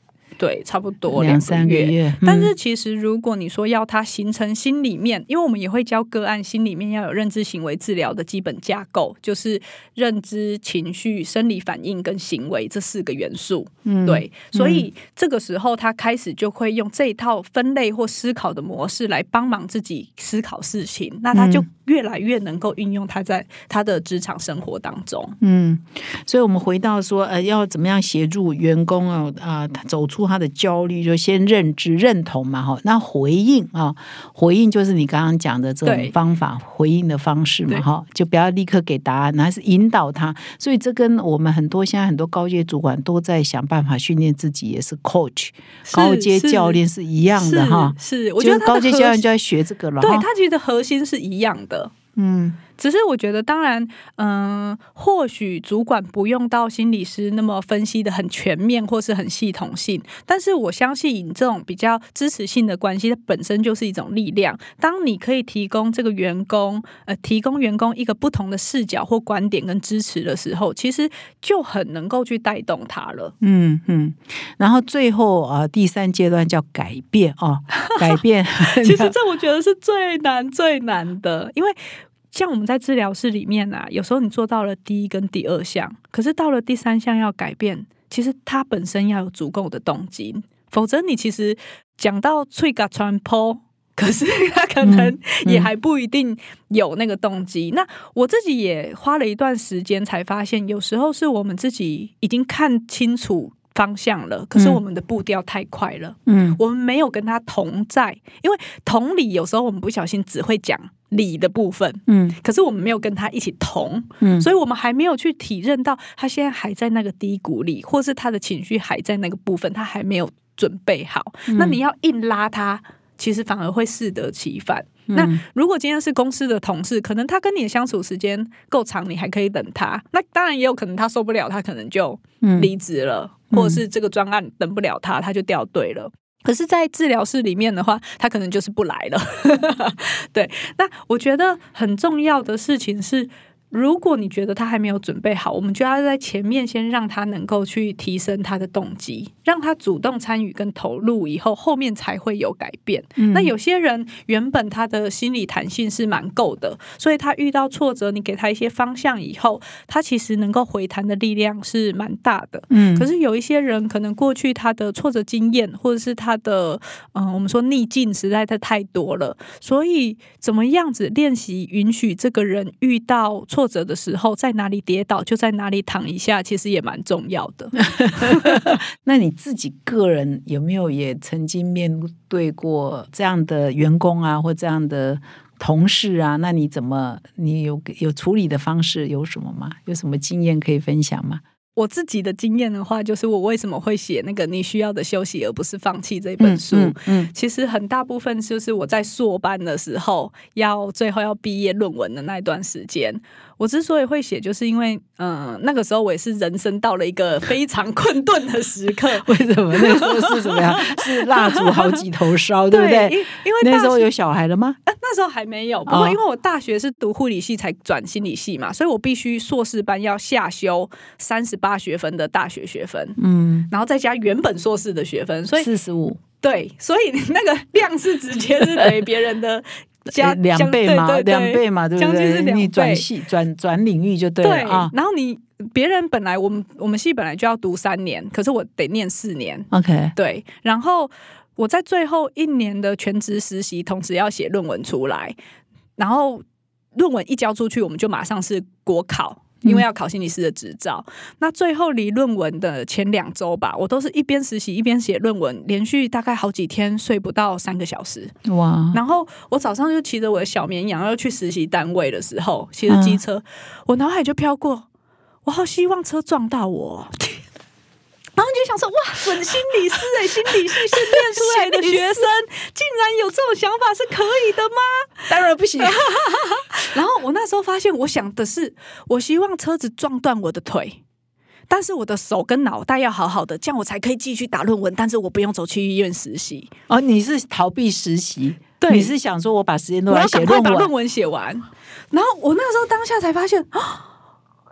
对，差不多两三个月。但是其实，如果你说要它形成心里面，因为我们也会教个案，心里面要有认知行为治疗的基本架构，就是认知、情绪、生理反应跟行为这四个元素。嗯，对。所以这个时候，他开始就会用这一套分类或思考的模式来帮忙自己思考事情。那他就。越来越能够运用他在他的职场生活当中。嗯，所以我们回到说，呃，要怎么样协助员工啊啊，走出他的焦虑，就先认知认同嘛，哈。那回应啊，回应就是你刚刚讲的这种方法，回应的方式嘛，哈，就不要立刻给答案，还是引导他。所以这跟我们很多现在很多高阶主管都在想办法训练自己，也是 coach 高阶教练是一样的哈。是，我觉得高阶教练就要学这个了。对他其实核心是一样的。嗯。只是我觉得，当然，嗯，或许主管不用到心理师那么分析的很全面或是很系统性，但是我相信这种比较支持性的关系，它本身就是一种力量。当你可以提供这个员工，呃，提供员工一个不同的视角或观点跟支持的时候，其实就很能够去带动他了。嗯嗯。然后最后啊，第三阶段叫改变啊，改变。其实 这我觉得是最难最难的，因为。像我们在治疗室里面啊，有时候你做到了第一跟第二项，可是到了第三项要改变，其实它本身要有足够的动机，否则你其实讲到脆嘎传播，可是他可能也还不一定有那个动机。那我自己也花了一段时间才发现，有时候是我们自己已经看清楚方向了，可是我们的步调太快了，嗯，我们没有跟他同在，因为同理，有时候我们不小心只会讲。理的部分，嗯，可是我们没有跟他一起同，嗯，所以我们还没有去体认到他现在还在那个低谷里，或是他的情绪还在那个部分，他还没有准备好。那你要硬拉他，其实反而会适得其反。那如果今天是公司的同事，可能他跟你的相处时间够长，你还可以等他。那当然也有可能他受不了，他可能就离职了，或者是这个专案等不了他，他就掉队了。可是，在治疗室里面的话，他可能就是不来了。对，那我觉得很重要的事情是。如果你觉得他还没有准备好，我们就要在前面先让他能够去提升他的动机，让他主动参与跟投入，以后后面才会有改变。那有些人原本他的心理弹性是蛮够的，所以他遇到挫折，你给他一些方向以后，他其实能够回弹的力量是蛮大的。嗯，可是有一些人可能过去他的挫折经验，或者是他的嗯，我们说逆境实在太太多了，所以怎么样子练习允许这个人遇到挫。挫折的时候，在哪里跌倒就在哪里躺一下，其实也蛮重要的。那你自己个人有没有也曾经面对过这样的员工啊，或这样的同事啊？那你怎么你有有处理的方式有什么吗？有什么经验可以分享吗？我自己的经验的话，就是我为什么会写那个你需要的休息，而不是放弃这本书。嗯，其实很大部分就是我在硕班的时候，要最后要毕业论文的那一段时间。我之所以会写，就是因为，嗯，那个时候我也是人生到了一个非常困顿的时刻。为什么那时候是怎么样？是蜡烛好几头烧，对不对？因为那时候有小孩了吗？那时候还没有。不过因为我大学是读护理系才转心理系嘛，所以我必须硕士班要下修三十八学分的大学学分，嗯，然后再加原本硕士的学分，所以四十五。对，所以那个量是直接是等于别人的。加呃两倍嘛，对对对两倍嘛，对不对？你转系转转领域就对对了啊。然后你别人本来我们我们系本来就要读三年，可是我得念四年，OK，对，然后我在最后一年的全职实习，同时要写论文出来，然后论文一交出去，我们就马上是国考。因为要考心理师的执照，那最后离论文的前两周吧，我都是一边实习一边写论文，连续大概好几天睡不到三个小时。哇，然后我早上就骑着我的小绵羊要去实习单位的时候，骑着机车，我脑海就飘过，我好希望车撞到我。然后你就想说，哇，准心理师哎、心理系训练出来的学生，竟然有这种想法是可以的吗？当然不行。然后我那时候发现，我想的是，我希望车子撞断我的腿。但是我的手跟脑袋要好好的，这样我才可以继续打论文。但是我不用走去医院实习，哦，你是逃避实习，对你是想说我把时间都我来写要赶快把论论文，文写完。然后我那时候当下才发现，啊，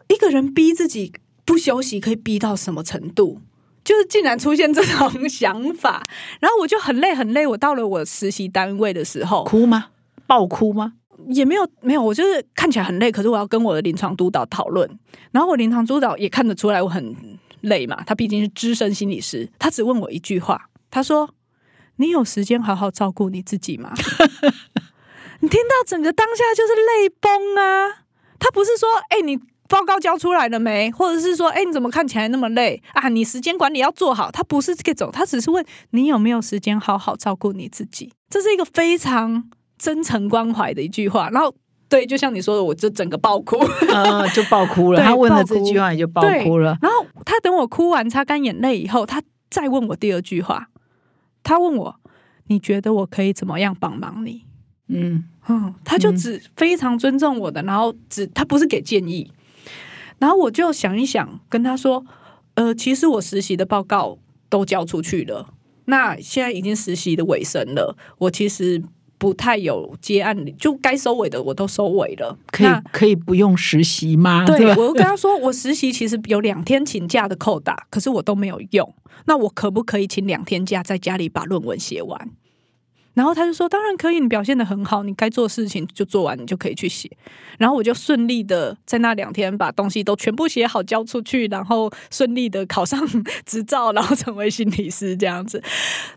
一个人逼自己不休息可以逼到什么程度？就是竟然出现这种想法，然后我就很累很累。我到了我实习单位的时候，哭吗？爆哭吗？也没有没有，我就是看起来很累，可是我要跟我的临床督导讨论，然后我临床督导也看得出来我很累嘛，他毕竟是资深心理师，他只问我一句话，他说：“你有时间好好照顾你自己吗？” 你听到整个当下就是泪崩啊！他不是说：“哎、你报告交出来了没？”或者是说：“哎、你怎么看起来那么累啊？你时间管理要做好。”他不是这种，他只是问你有没有时间好好照顾你自己。这是一个非常真诚关怀的一句话。然后，对，就像你说的，我就整个爆哭。呃，就爆哭了。他问了这句话，你就爆哭了。然后他等我哭完擦干眼泪以后，他再问我第二句话，他问我：“你觉得我可以怎么样帮忙你嗯，？”嗯，他就嗯只非常尊重我的，然后只他不是给建议，然后我就想一想，跟他说：“呃，其实我实习的报告都交出去了，那现在已经实习的尾声了，我其实。”不太有接案，就该收尾的我都收尾了。可以可以不用实习吗？对，我就跟他说，我实习其实有两天请假的扣打，可是我都没有用。那我可不可以请两天假，在家里把论文写完？然后他就说，当然可以，你表现的很好，你该做的事情就做完，你就可以去写。然后我就顺利的在那两天把东西都全部写好交出去，然后顺利的考上执照，然后成为心理师这样子。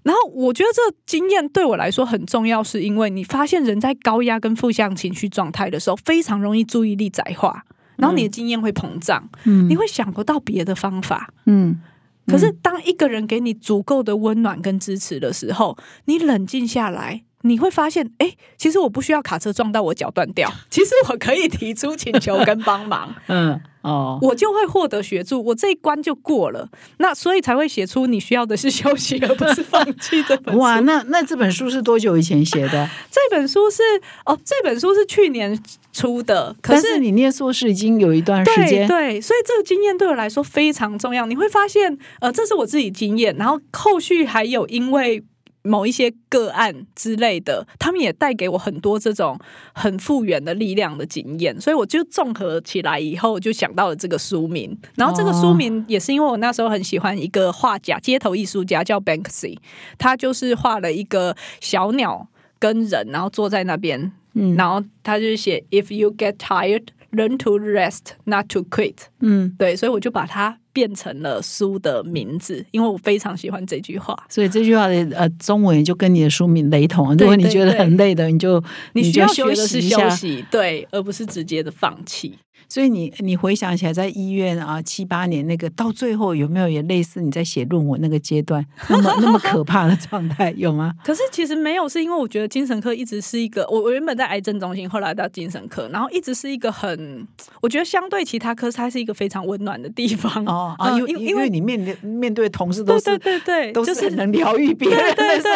然后我觉得这个经验对我来说很重要，是因为你发现人在高压跟负向情绪状态的时候，非常容易注意力窄化，然后你的经验会膨胀，嗯你会想不到别的方法。嗯，可是当一个人给你足够的温暖跟支持的时候，你冷静下来。你会发现，哎、其实我不需要卡车撞到我脚断掉，其实我可以提出请求跟帮忙，嗯哦，我就会获得协助，我这一关就过了。那所以才会写出你需要的是休息，而不是放弃这本书。哇，那那这本书是多久以前写的？这本书是哦，这本书是去年出的，可但是你念硕士已经有一段时对间，对，所以这个经验对我来说非常重要。你会发现，呃，这是我自己经验，然后后续还有因为。某一些个案之类的，他们也带给我很多这种很复原的力量的经验，所以我就综合起来以后，就想到了这个书名。然后这个书名也是因为我那时候很喜欢一个画家，街头艺术家叫 Banksy，他就是画了一个小鸟跟人，然后坐在那边，嗯然后他就写 If you get tired, learn to rest, not to quit。嗯，对，所以我就把它变成了书的名字，因为我非常喜欢这句话。所以这句话的呃中文就跟你的书名雷同如果你觉得很累的，你就你需要休要学的是息一下。休息，对，而不是直接的放弃。所以你你回想起来，在医院啊七八年那个到最后有没有也类似你在写论文那个阶段那么那么可怕的状态有吗？可是其实没有，是因为我觉得精神科一直是一个，我我原本在癌症中心，后来到精神科，然后一直是一个很，我觉得相对其他科，它是一个非常温暖的地方。哦啊，嗯因为因为你面对面对同事都对是对对对，都就是很能疗愈别人对的，对对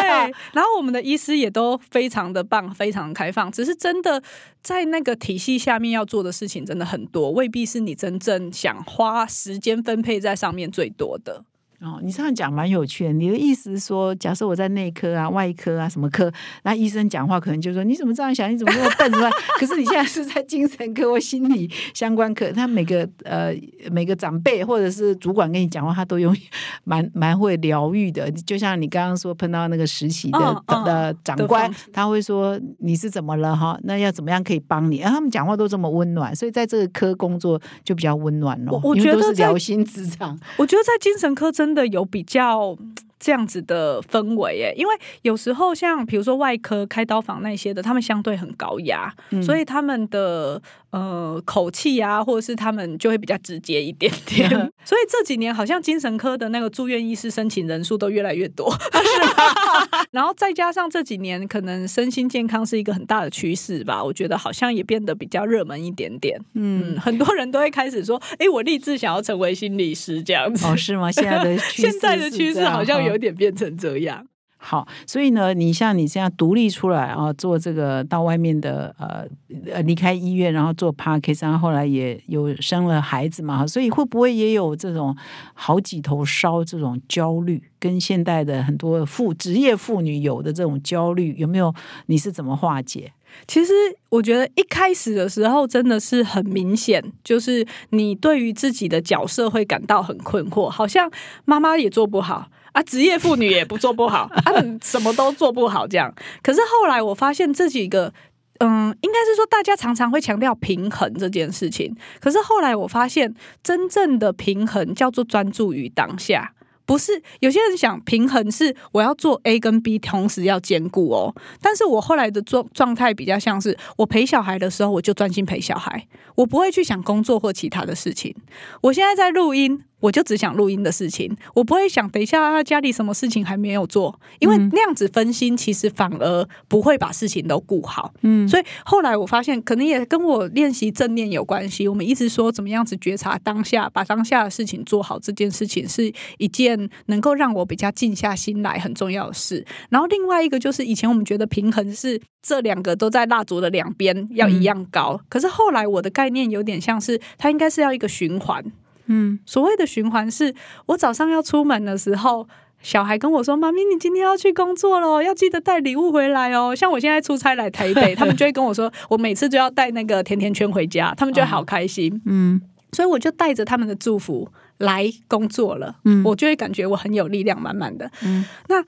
然后我们的医师也都非常的棒，非常开放。只是真的在那个体系下面要做的事情真的很多，未必是你真正想花时间分配在上面最多的。哦，你这样讲蛮有趣的。你的意思是说，假设我在内科啊、外科啊什么科，那医生讲话可能就说：“你怎么这样想？你怎么这么笨？”是吧？可是你现在是在精神科或心理相关科，他每个呃每个长辈或者是主管跟你讲话，他都用蛮蛮会疗愈的。就像你刚刚说碰到那个实习的的长官他会说你是怎么了哈？那要怎么样可以帮你？啊，他们讲话都这么温暖，所以在这个科工作就比较温暖咯。我觉得在是疗心职场。我觉得在精神科真的有比较。这样子的氛围耶，因为有时候像比如说外科开刀房那些的，他们相对很高压，嗯所以他们的呃口气啊，或者是他们就会比较直接一点点。所以这几年好像精神科的那个住院医师申请人数都越来越多，然后再加上这几年可能身心健康是一个很大的趋势吧，我觉得好像也变得比较热门一点点。嗯，嗯，很多人都会开始说，哎，我立志想要成为心理师这样子。哦，是吗？现在的趋势现在的趋势好像有点变成这样。好，所以呢，你像你这样独立出来啊，做这个到外面的呃呃离开医院，然后做 p a r k 然后后来也有生了孩子嘛，所以会不会也有这种好几头烧这种焦虑，跟现代的很多妇职业妇女有的这种焦虑，有没有？你是怎么化解？其实我觉得一开始的时候真的是很明显，就是你对于自己的角色会感到很困惑，好像妈妈也做不好啊，职业妇女也不做不好啊，什么都做不好这样。可是后来我发现这几个。嗯，应该是说大家常常会强调平衡这件事情，可是后来我发现，真正的平衡叫做专注于当下。不是有些人想平衡是我要做 A 跟 B 同时要兼顾哦，但是我后来的状状态比较像是我陪小孩的时候，我就专心陪小孩，我不会去想工作或其他的事情。我现在在录音，我就只想录音的事情，我不会想等一下他家里什么事情还没有做，因为那样子分心，其实反而不会把事情都顾好。嗯，所以后来我发现，可能也跟我练习正念有关系。我们一直说怎么样子觉察当下，把当下的事情做好，这件事情是一件能够让我比较静下心来很重要的事。然后另外一个就是，以前我们觉得平衡是这两个都在蜡烛的两边要一样高，可是后来我的概念有点像是，它应该是要一个循环。嗯，所谓的循环是，我早上要出门的时候，小孩跟我说：“妈咪，你今天要去工作了，要记得带礼物回来哦。”像我现在出差来台北，他们就会跟我说，我每次都要带那个甜甜圈回家，他们就会好开心。嗯所以我就带着他们的祝福来工作了，嗯我就会感觉我很有力量满满的。嗯那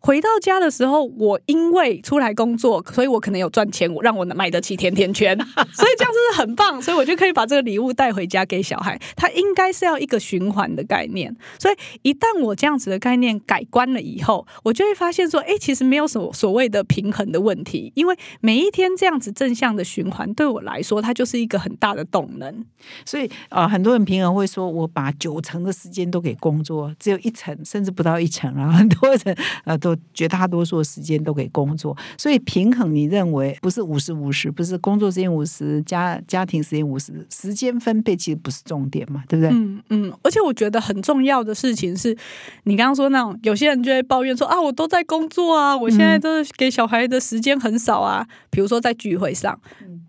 回到家的时候，我因为出来工作，所以我可能有赚钱，我让我能买得起甜甜圈，所以这样子是很棒，所以我就可以把这个礼物带回家给小孩。它应该是要一个循环的概念，所以一旦我这样子的概念改观了以后，我就会发现说，哎、其实没有所所谓的平衡的问题，因为每一天这样子正向的循环对我来说，它就是一个很大的动能。所以啊、很多人平衡会说，我把九成的时间都给工作，只有一成甚至不到一成啊，很多人呃都绝大多数的时间都给工作。所以平衡，你认为不是五十五十，不是工作时间五十，家家庭时间五十，时间分配其实不是重点嘛，对不对？嗯嗯，而且我觉得很重要的事情是，你刚刚说那种有些人就会抱怨说啊，我都在工作啊，我现在都是给小孩的时间很少啊。比如说在聚会上，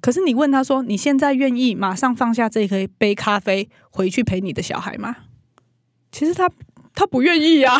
可是你问他说，你现在愿意马上放下这一杯咖啡回去陪你的小孩吗？其实他他不愿意啊，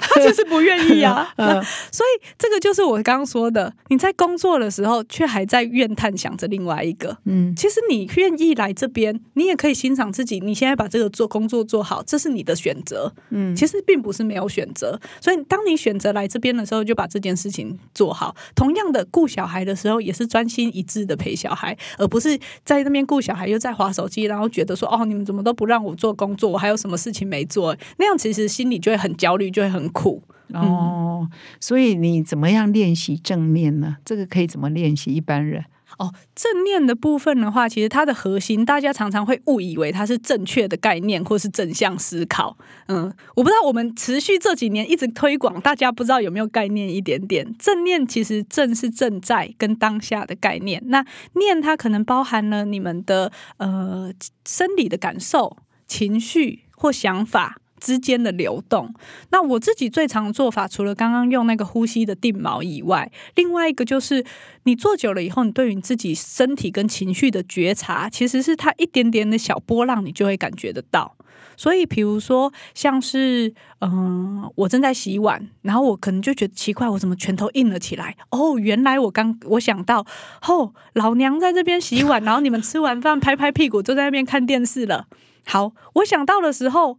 他就是不愿意啊。那 嗯所以这个就是我刚刚说的，你在工作的时候却还在怨叹想着另外一个。嗯其实你愿意来这边，你也可以欣赏自己。你现在把这个做工作做好，这是你的选择。嗯其实并不是没有选择，所以当你选择来这边的时候，就把这件事情做好。同样的，顾小孩的时候也是专心一致的陪小孩，而不是在那边顾小孩又在划手机，然后觉得说哦，你们怎么都不让我做工作，我还有什么事情没做？那样其实心里就会很焦虑，就会很苦。哦，所以你怎么样练习正念呢？这个可以怎么练习？一般人哦，正念的部分的话，其实它的核心，大家常常会误以为它是正确的概念或是正向思考。嗯，我不知道我们持续这几年一直推广，大家不知道有没有概念一点点。正念其实正是正在跟当下的概念，那念它可能包含了你们的呃生理的感受、情绪或想法。之间的流动，那我自己最常做法，除了刚刚用那个呼吸的定锚以外，另外一个就是你做久了以后，你对于你自己身体跟情绪的觉察，其实是它一点点的小波浪，你就会感觉得到。所以，比如说像是嗯、我正在洗碗，然后我可能就觉得奇怪，我怎么拳头硬了起来？哦，原来我刚我想到，哦，老娘在这边洗碗，然后你们吃完饭拍拍屁股就在那边看电视了。好，我想到的时候，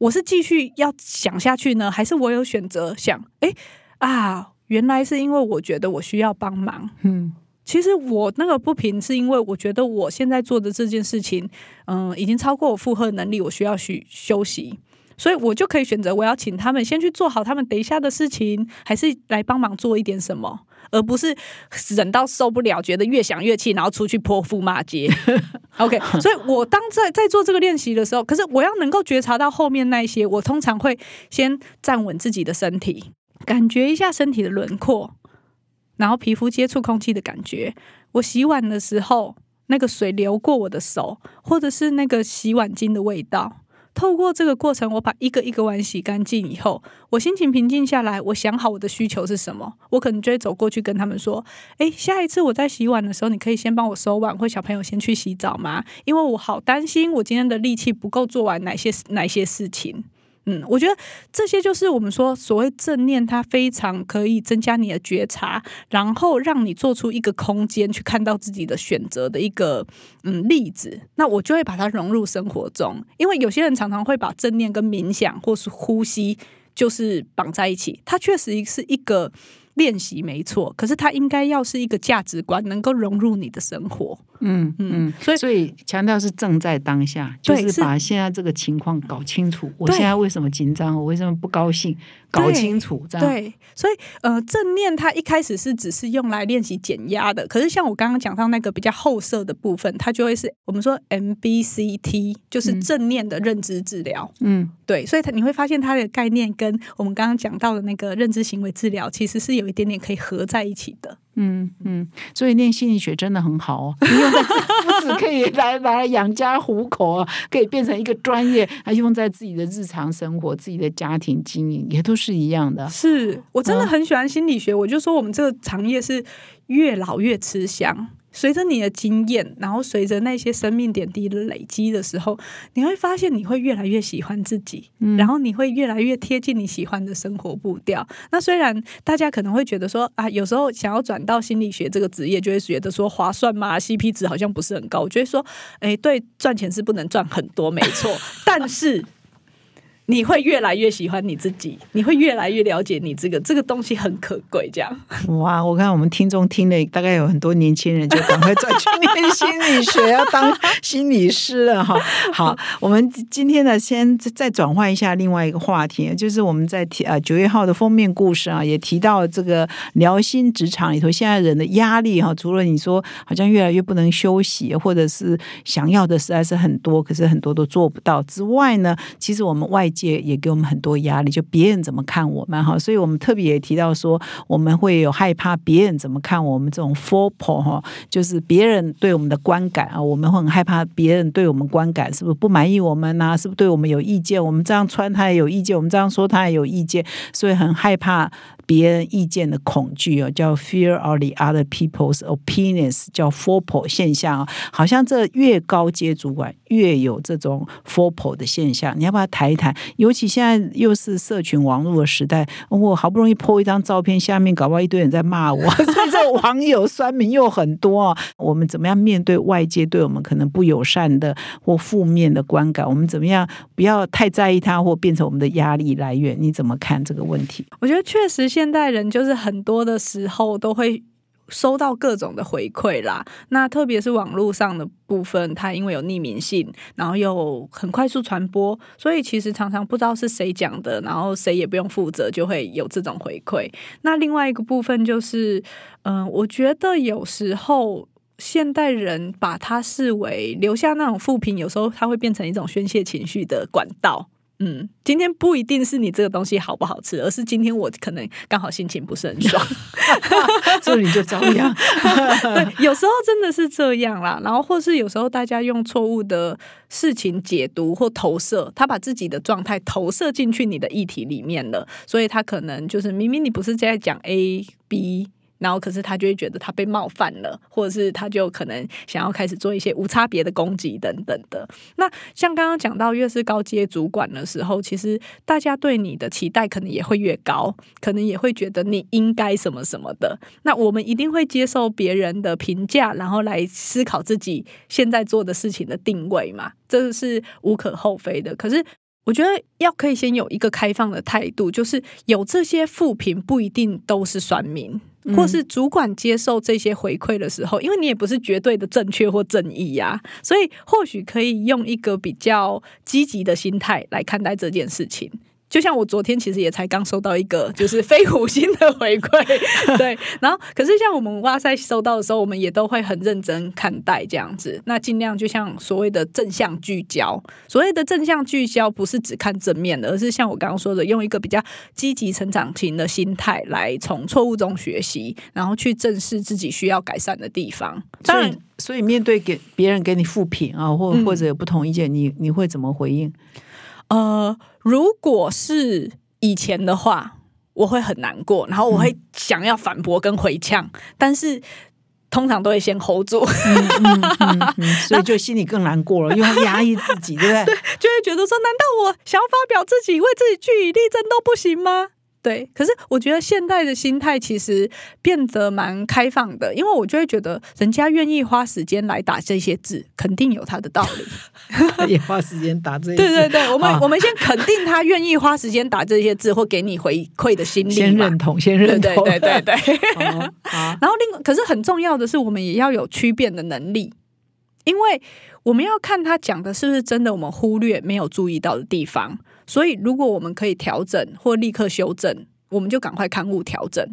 我是继续要想下去呢，还是我有选择想，诶啊，原来是因为我觉得我需要帮忙。嗯其实我那个不平是因为我觉得我现在做的这件事情，嗯、已经超过我负荷能力，我需要去休息，所以我就可以选择我要请他们先去做好他们等一下的事情，还是来帮忙做一点什么，而不是忍到受不了，觉得越想越气，然后出去泼妇骂街。OK，所以我当在在做这个练习的时候，可是我要能够觉察到后面那一些，我通常会先站稳自己的身体，感觉一下身体的轮廓，然后皮肤接触空气的感觉。我洗碗的时候，那个水流过我的手，或者是那个洗碗巾的味道。透过这个过程，我把一个一个碗洗干净以后，我心情平静下来，我想好我的需求是什么，我可能就会走过去跟他们说：“诶，下一次我在洗碗的时候，你可以先帮我收碗，或小朋友先去洗澡吗？因为我好担心我今天的力气不够做完哪些哪些事情。”嗯，我觉得这些就是我们说所谓正念，它非常可以增加你的觉察，然后让你做出一个空间去看到自己的选择的一个嗯例子。那我就会把它融入生活中，因为有些人常常会把正念跟冥想或是呼吸就是绑在一起，它确实是一个练习没错，可是它应该要是一个价值观，能够融入你的生活。嗯嗯嗯，所以所以强调是正在当下，就是是把现在这个情况搞清楚。我现在为什么紧张？我为什么不高兴？搞清楚，这样对，所以呃，正念它一开始是只是用来练习减压的，可是像我刚刚讲到那个比较后设的部分，它就会是我们说 MBCT，就是嗯正念的认知治疗。嗯对，所以它你会发现它的概念跟我们刚刚讲到的那个认知行为治疗，其实是有一点点可以合在一起的。嗯嗯，所以念心理学真的很好哦，你用在不止可以来拿来养家糊口啊，可以变成一个专业，还用在自己的日常生活、自己的家庭经营，也都是一样的。是我真的嗯很喜欢心理学，我就说我们这个行业是越老越吃香。随着你的经验，然后随着那些生命点滴的累积的时候，你会发现你会越来越喜欢自己，嗯然后你会越来越贴近你喜欢的生活步调。那虽然大家可能会觉得说啊，有时候想要转到心理学这个职业，就会觉得说划算吗？CP 值好像不是很高。我觉得说，哎，对，赚钱是不能赚很多，没错，但是。你会越来越喜欢你自己，你会越来越了解你这个这个东西很可贵，这样。哇！我看我们听众听了，大概有很多年轻人就赶快转去念心理学，要当心理师了哈。好，我们今天呢，先再转换一下另外一个话题，就是我们在提呃九月号的封面故事啊，也提到这个聊心职场里头，现在人的压力哈，除了你说好像越来越不能休息，或者是想要的实在是很多，可是很多都做不到之外呢，其实我们外界也给我们很多压力，就别人怎么看我们哈，所以我们特别也提到说，我们会有害怕别人怎么看我们这种 f o r p 哈，就是别人对我们的观感啊，我们会很害怕别人对我们观感是不是不满意我们呢、是不是对我们有意见？我们这样穿他也有意见，我们这样说他也有意见，所以很害怕别人意见的恐惧哦，叫 fear of the other people's opinions，叫 four p 现象、哦。好像这越高阶主管越有这种 four p 的现象，你要不要谈一谈？尤其现在又是社群网络的时代，我好不容易 po 一张照片，下面搞不好一堆人在骂我，所以这网友酸民又很多啊。我们怎么样面对外界对我们可能不友善的或负面的观感？我们怎么样不要太在意它，或变成我们的压力来源？你怎么看这个问题？我觉得确实现现代人就是很多的时候都会。收到各种的回馈啦，那特别是网络上的部分，它因为有匿名性，然后又很快速传播，所以其实常常不知道是谁讲的，然后谁也不用负责，就会有这种回馈。那另外一个部分就是，嗯、我觉得有时候现代人把它视为留下那种负评，有时候它会变成一种宣泄情绪的管道。嗯，今天不一定是你这个东西好不好吃，而是今天我可能刚好心情不是很爽。所以你就遭殃。对，有时候真的是这样啦。然后或是有时候大家用错误的事情解读或投射，他把自己的状态投射进去你的议题里面了，所以他可能就是明明你不是在讲 A B。然后可是他就会觉得他被冒犯了，或者是他就可能想要开始做一些无差别的攻击等等的。那像刚刚讲到越是高阶主管的时候，其实大家对你的期待可能也会越高，可能也会觉得你应该什么什么的。那我们一定会接受别人的评价，然后来思考自己现在做的事情的定位嘛，这是无可厚非的。可是。我觉得要可以先有一个开放的态度，就是有这些负评不一定都是酸民，或是主管接受这些回馈的时候，因为你也不是绝对的正确或正义呀，所以或许可以用一个比较积极的心态来看待这件事情。就像我昨天其实也才刚收到一个就是非虎星的回馈，对，然后可是像我们哇塞收到的时候，我们也都会很认真看待这样子，那尽量就像所谓的正向聚焦，所谓的正向聚焦不是只看正面的，而是像我刚刚说的，用一个比较积极成长型的心态来从错误中学习，然后去正视自己需要改善的地方。当然，所以面对给别人给你复评啊，或或者有不同意见，你你会怎么回应？呃，如果是以前的话，我会很难过，然后我会想要反驳跟回呛，但是通常都会先 hold 住，所以就心里更难过了，因为压抑自己，对不对？对，就会觉得说，难道我想要发表自己，为自己据理力争都不行吗？对，可是我觉得现代的心态其实变得蛮开放的，因为我就会觉得人家愿意花时间来打这些字，肯定有他的道理。也花时间打这些，对对对，我们我们先肯定他愿意花时间打这些字，或给你回馈的心理，先认同，先认同，对对对对。然后另可是很重要的是，我们也要有区辨的能力，因为我们要看他讲的是不是真的，我们忽略没有注意到的地方。所以，如果我们可以调整或立刻修正，我们就赶快刊物调整。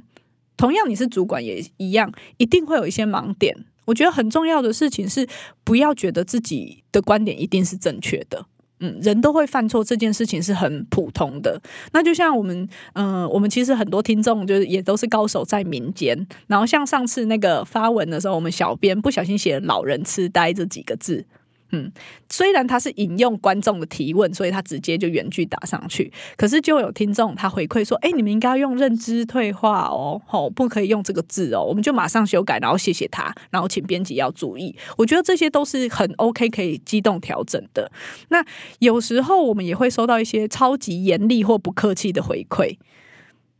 同样，你是主管也一样，一定会有一些盲点。我觉得很重要的事情是，不要觉得自己的观点一定是正确的。嗯，人都会犯错，这件事情是很普通的。那就像我们，嗯，我们其实很多听众就是也都是高手在民间。然后像上次那个发文的时候，我们小编不小心写“老人痴呆”这几个字。嗯，虽然他是引用观众的提问，所以他直接就原句打上去。可是就有听众他回馈说：“哎，你们应该用认知退化哦，吼，不可以用这个字哦。”我们就马上修改，然后谢谢他，然后请编辑要注意。我觉得这些都是很 OK，可以机动调整的。那有时候我们也会收到一些超级严厉或不客气的回馈。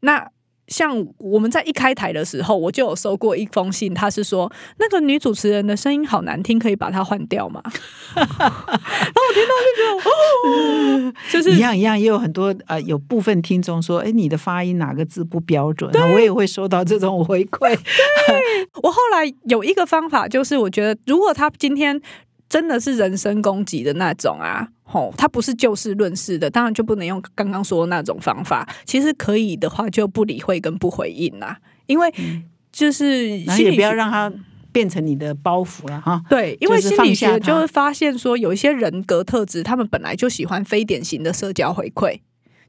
那像我们在一开台的时候，我就有收过一封信，他是说那个女主持人的声音好难听，可以把它换掉吗？然后我听到就觉得，哦，就是一样一样，也有很多呃，有部分听众说，哎，你的发音哪个字不标准？我也会收到这种回馈。对 我后来有一个方法，就是我觉得如果他今天真的是人身攻击的那种啊。吼，他不是就事论事的，当然就不能用刚刚说的那种方法。其实可以的话，就不理会跟不回应啦，因为就是也不要让他变成你的包袱了哈。对，因为心理学就会发现说，有一些人格特质，他们本来就喜欢非典型的社交回馈。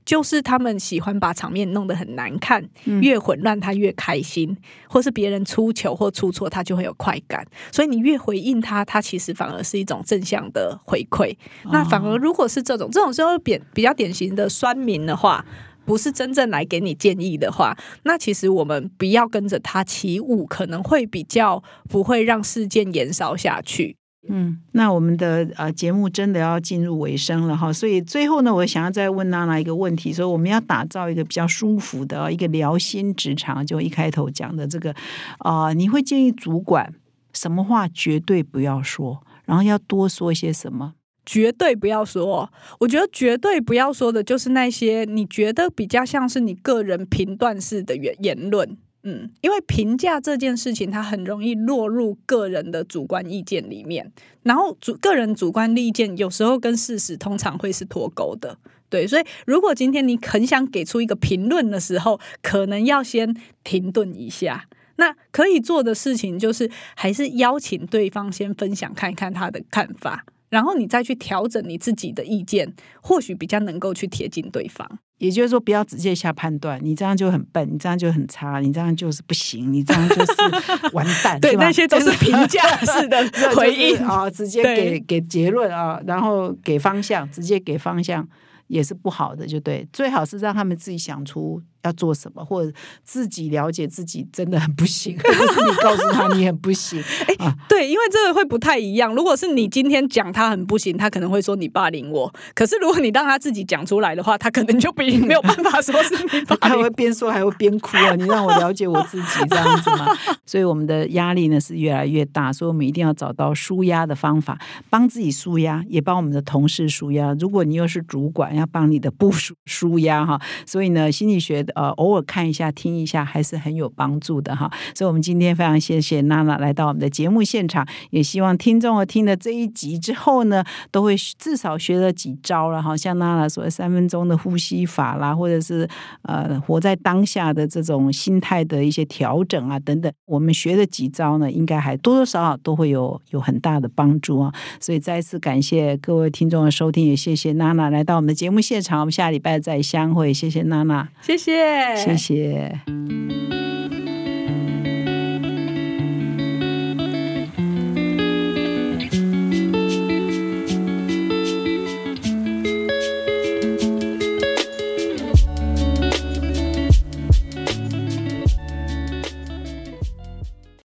就是他们喜欢把场面弄得很难看，越混乱他越开心，或是别人出球或出错他就会有快感，所以你越回应他，他其实反而是一种正向的回馈。那反而如果是这种这种时候比比较典型的酸民的话，不是真正来给你建议的话，那其实我们不要跟着他起舞，可能会比较不会让事件延烧下去。嗯，那我们的呃节目真的要进入尾声了哈，所以最后呢，我想要再问娜娜一个问题，所以我们要打造一个比较舒服的一个聊心职场，就一开头讲的这个啊，你会建议主管什么话绝对不要说，然后要多说些什么？绝对不要说，我觉得绝对不要说的就是那些你觉得比较像是你个人评断式的言言论。嗯，因为评价这件事情，它很容易落入个人的主观意见里面，然后主个人主观意见有时候跟事实通常会是脱钩的，对，所以如果今天你很想给出一个评论的时候，可能要先停顿一下。那可以做的事情就是，还是邀请对方先分享看一看他的看法，然后你再去调整你自己的意见，或许比较能够去贴近对方。也就是说，不要直接下判断，你这样就很笨，你这样就很差，你这样就是不行，你这样就是 完蛋，对，那些都是评价式的 回应啊，直接给给结论啊，然后给方向，直接给方向也是不好的，就对，最好是让他们自己想出。要做什么，或者自己了解自己真的很不行，你告诉他你很不行。哎，对，因为这个会不太一样。如果是你今天讲他很不行，他可能会说你霸凌我。可是如果你让他自己讲出来的话，他可能就比 没有办法说是你霸还凌会边说还会边哭啊！你让我了解我自己这样子嘛。所以我们的压力呢是越来越大，所以我们一定要找到舒压的方法，帮自己舒压，也帮我们的同事舒压。如果你又是主管，要帮你的部属舒压哈。所以呢，心理学呃偶尔看一下、听一下，还是很有帮助的哈。所以我们今天非常谢谢娜娜来到我们的节目现场，也希望听众听了这一集之后呢，都会至少学了几招了哈。像娜娜说的三分钟的呼吸法啦，或者是呃活在当下的这种心态的一些调整啊等等，我们学的几招呢，应该还多多少少都会有有很大的帮助啊。所以再次感谢各位听众的收听，也谢谢娜娜来到我们的节目现场，我们下礼拜再相会，谢谢娜娜，谢谢，谢。